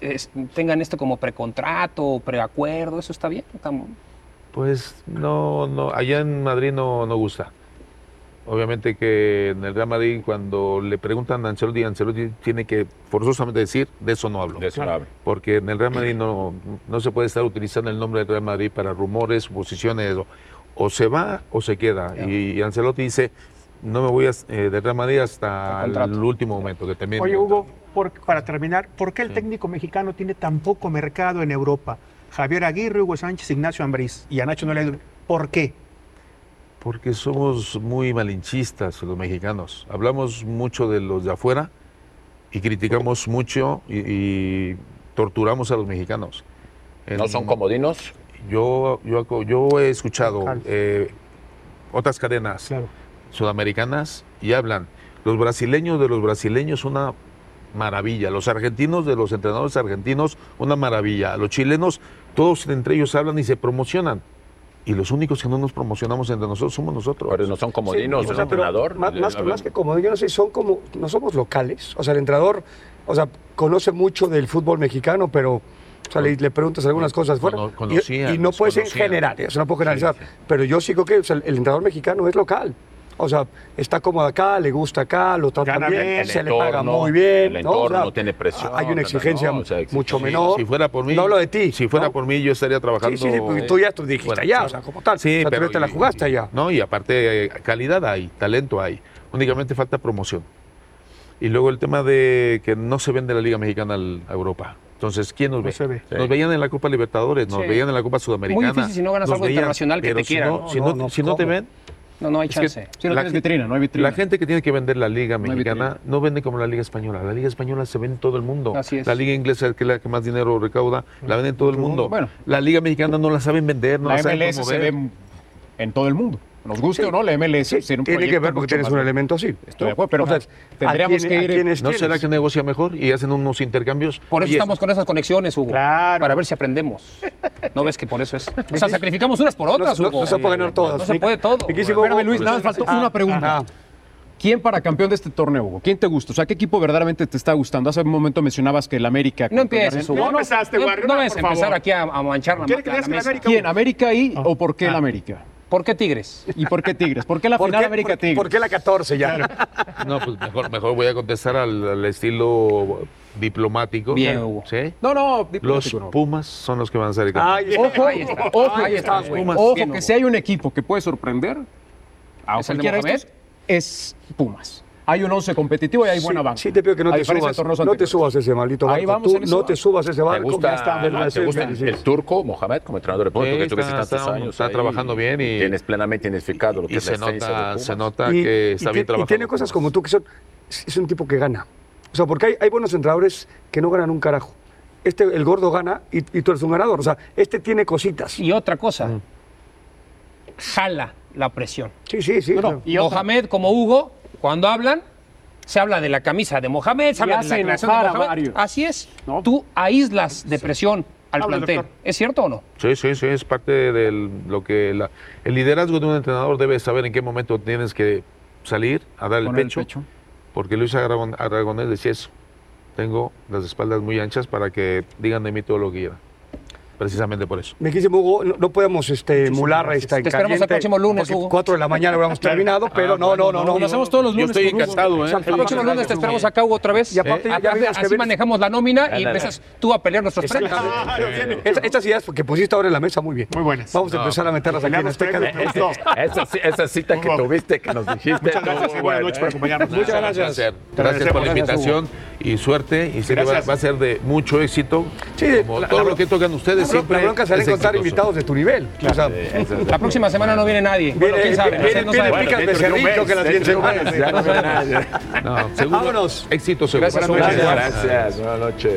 es- tengan esto como precontrato o preacuerdo? ¿Eso está bien? Está- Pues no, no, allá en Madrid no, no gusta. Obviamente que en el Real Madrid cuando le preguntan a Ancelotti, Ancelotti tiene que forzosamente decir, de eso no hablo. De eso no hablo. Porque en el Real Madrid no, no se puede estar utilizando el nombre del Real Madrid para rumores, suposiciones, o, o se va o se queda. Y, y Ancelotti dice, no me voy a, eh, del Real Madrid hasta el último momento, que termine. Oye, Hugo, por- para terminar, ¿por qué el técnico mexicano tiene tan poco mercado en Europa? Javier Aguirre, Hugo Sánchez, Ignacio Ambriz y a Nacho no le. ¿Por qué? Porque somos muy malinchistas los mexicanos. Hablamos mucho de los de afuera y criticamos mucho y, y torturamos a los mexicanos. ¿No En- son comodinos? Yo, yo, he escuchado eh, otras cadenas Claro. sudamericanas y hablan. Los brasileños de los brasileños una maravilla. Los argentinos de los entrenadores argentinos una maravilla. Los chilenos, todos entre ellos hablan y se promocionan. Y los únicos que no nos promocionamos entre nosotros somos nosotros. Pero no son comodinos Sí, o sea, entrenador. Más, más, que- más que como, yo no sé, son como, no somos locales. O sea, el entrenador, o sea, conoce mucho del fútbol mexicano, pero, o sea, le, le preguntas algunas cosas fuera. Cono- y- y, no puede ser en general, eso no puedo generalizar. Pero yo sí creo que o sea, el entrenador mexicano es local. O sea, está cómodo acá, le gusta acá, lo tratan Gana bien, se le paga muy bien. el ¿no? O entorno sea, no tiene presión, Hay una ¿no? exigencia O sea, mucho sí, menor. Si fuera por mí. No hablo de ti. Si fuera ¿no? por mí, yo estaría trabajando. Sí, sí, sí, porque tú ya tú dijiste Bueno, allá, sí. o sea, como tal. Sí, O sea, tú pero. ya te la y- jugaste allá. No, y aparte, eh, calidad hay, talento hay. Únicamente falta promoción. Y luego el tema de que no se vende la Liga Mexicana al- a Europa. Entonces, ¿quién nos No ve? se ve. Nos veían en la Copa Libertadores, nos Sí. veían en la Copa Sudamericana. difícil si no ganas nos algo internacional que te si quieran, no- ¿no? Si No, no, si no te ven, No, no hay es que chance. Si no la tienes gente- vitrina, no hay vitrina. la gente que tiene que vender la Liga Mexicana no vende como la Liga Española. La Liga Española se vende en todo el mundo. Así es. La Liga Inglesa, que es la que más dinero recauda, la vende en todo el mundo. Bueno. la Liga Mexicana no la saben vender, no la, la saben MLS se ve en todo el mundo. Nos guste o no, la MLS Sí, un tiene que ver porque tienes un elemento así. Estoy de acuerdo, pero Entonces, tendríamos ¿a que quién- ir- quiénes ¿No tienes? será que negocia mejor y hacen unos intercambios? Por eso estamos con esas conexiones, Hugo. Claro. Para ver si aprendemos. ¿No ves que por eso es? O sea, sacrificamos unas por No, otras, no- Hugo. no se puede ganar todas. No se puede todo. Espérame, Hugo, Luis, nada más faltó Ah, una pregunta. ah, ¿Quién para campeón de este torneo, Hugo? ¿Quién te gusta? O sea, ¿qué equipo verdaderamente te está gustando? Hace un momento mencionabas que el América... No empieces, Hugo. No empezaste, no, Warrior, no no, vayas a por empezar favor. aquí a, a manchar la, ¿Quiere que la la mesa. América? ¿Quién? ¿América y o por qué el América? ¿Por qué Tigres? ¿Y por qué Tigres? ¿Por qué la ¿Por final qué, América por- Tigres? por qué la 14 ya? No, pues mejor, mejor voy a contestar al, al estilo diplomático. Bien, Hugo. ¿Sí? No, no, Los diplomático no. Pumas son los que van a salir campeones. Ojo, Ahí está. ojo, Ahí está, ojo Bien, que Hugo. si hay un equipo que puede sorprender a ¿Es el de cualquiera de Mohamed? estos, es Pumas. Hay un once competitivo y hay buena sí, banca. Sí, te pido que no te subas. No te subas ese maldito Ahí barco. vamos Tú en no te subas ese ¿Te barco. gusta, ya está, la- ¿te gusta sí, sí. el turco, Mohamed, como entrenador de Puerto, Sí, que tuviste está- tantos está- años? está ahí, trabajando bien y- Tienes plenamente identificado lo que Y es la se de nota, se nota Y- que y está ti- bien y trabajado. tiene cosas como tú que son. Es un tipo que gana. O sea, porque hay, hay buenos entrenadores que no ganan un carajo. Este, el gordo gana y, y tú eres un ganador. O sea, este tiene cositas. Y otra cosa, jala la presión. Sí, sí, sí. claro. Y otra- Mohamed como Hugo, cuando hablan, se habla de la camisa de Mohamed, se habla de la creación de Mohamed. Así es. ¿No? Tú aíslas de presión al Habla, plantel. doctor. ¿Es cierto o no? Sí, sí, sí, es parte de lo que la- el liderazgo de un entrenador debe saber en qué momento tienes que salir a dar el pecho, porque Luis Aragon- Aragonés decía eso. Tengo las espaldas muy anchas para que digan de mí todo lo que quieran. Precisamente por eso. Me quise, Hugo, no, no podemos este, emular esta Te esperamos el próximo lunes, Hugo. Cuatro de la mañana hubiéramos terminado, pero no, no, no, no. Lo hacemos todos los Yo lunes. estoy con Hugo. encantado, ¿eh? El próximo lunes te esperamos acá, Hugo, otra vez. Y aparte, Eh, ya así ves- manejamos la nómina y empiezas tú a pelear nuestros premios. Esta- Estas ideas que pusiste ahora en la mesa, muy bien. Muy buenas. Vamos a empezar a meterlas aquí en Azteca. Esa, ci- esa cita que tuviste, que nos dijiste. Muchas gracias y buenas buena, noches por acompañarnos. Muchas gracias. Gracias por la invitación y suerte. Y sé que va, va a ser de mucho éxito. Sí, como la- todo la- lo que tocan ustedes La, siempre. la bronca será es encontrar exitoso. invitados de tu nivel. O sea, La próxima semana no viene nadie. Bueno, viene, quién sabe. viene, no viene dentro de mes, que las 10 dentro de un semanas. mes. Ya no. No. Vámonos. Éxito seguro. Gracias, gracias. Buenas noches.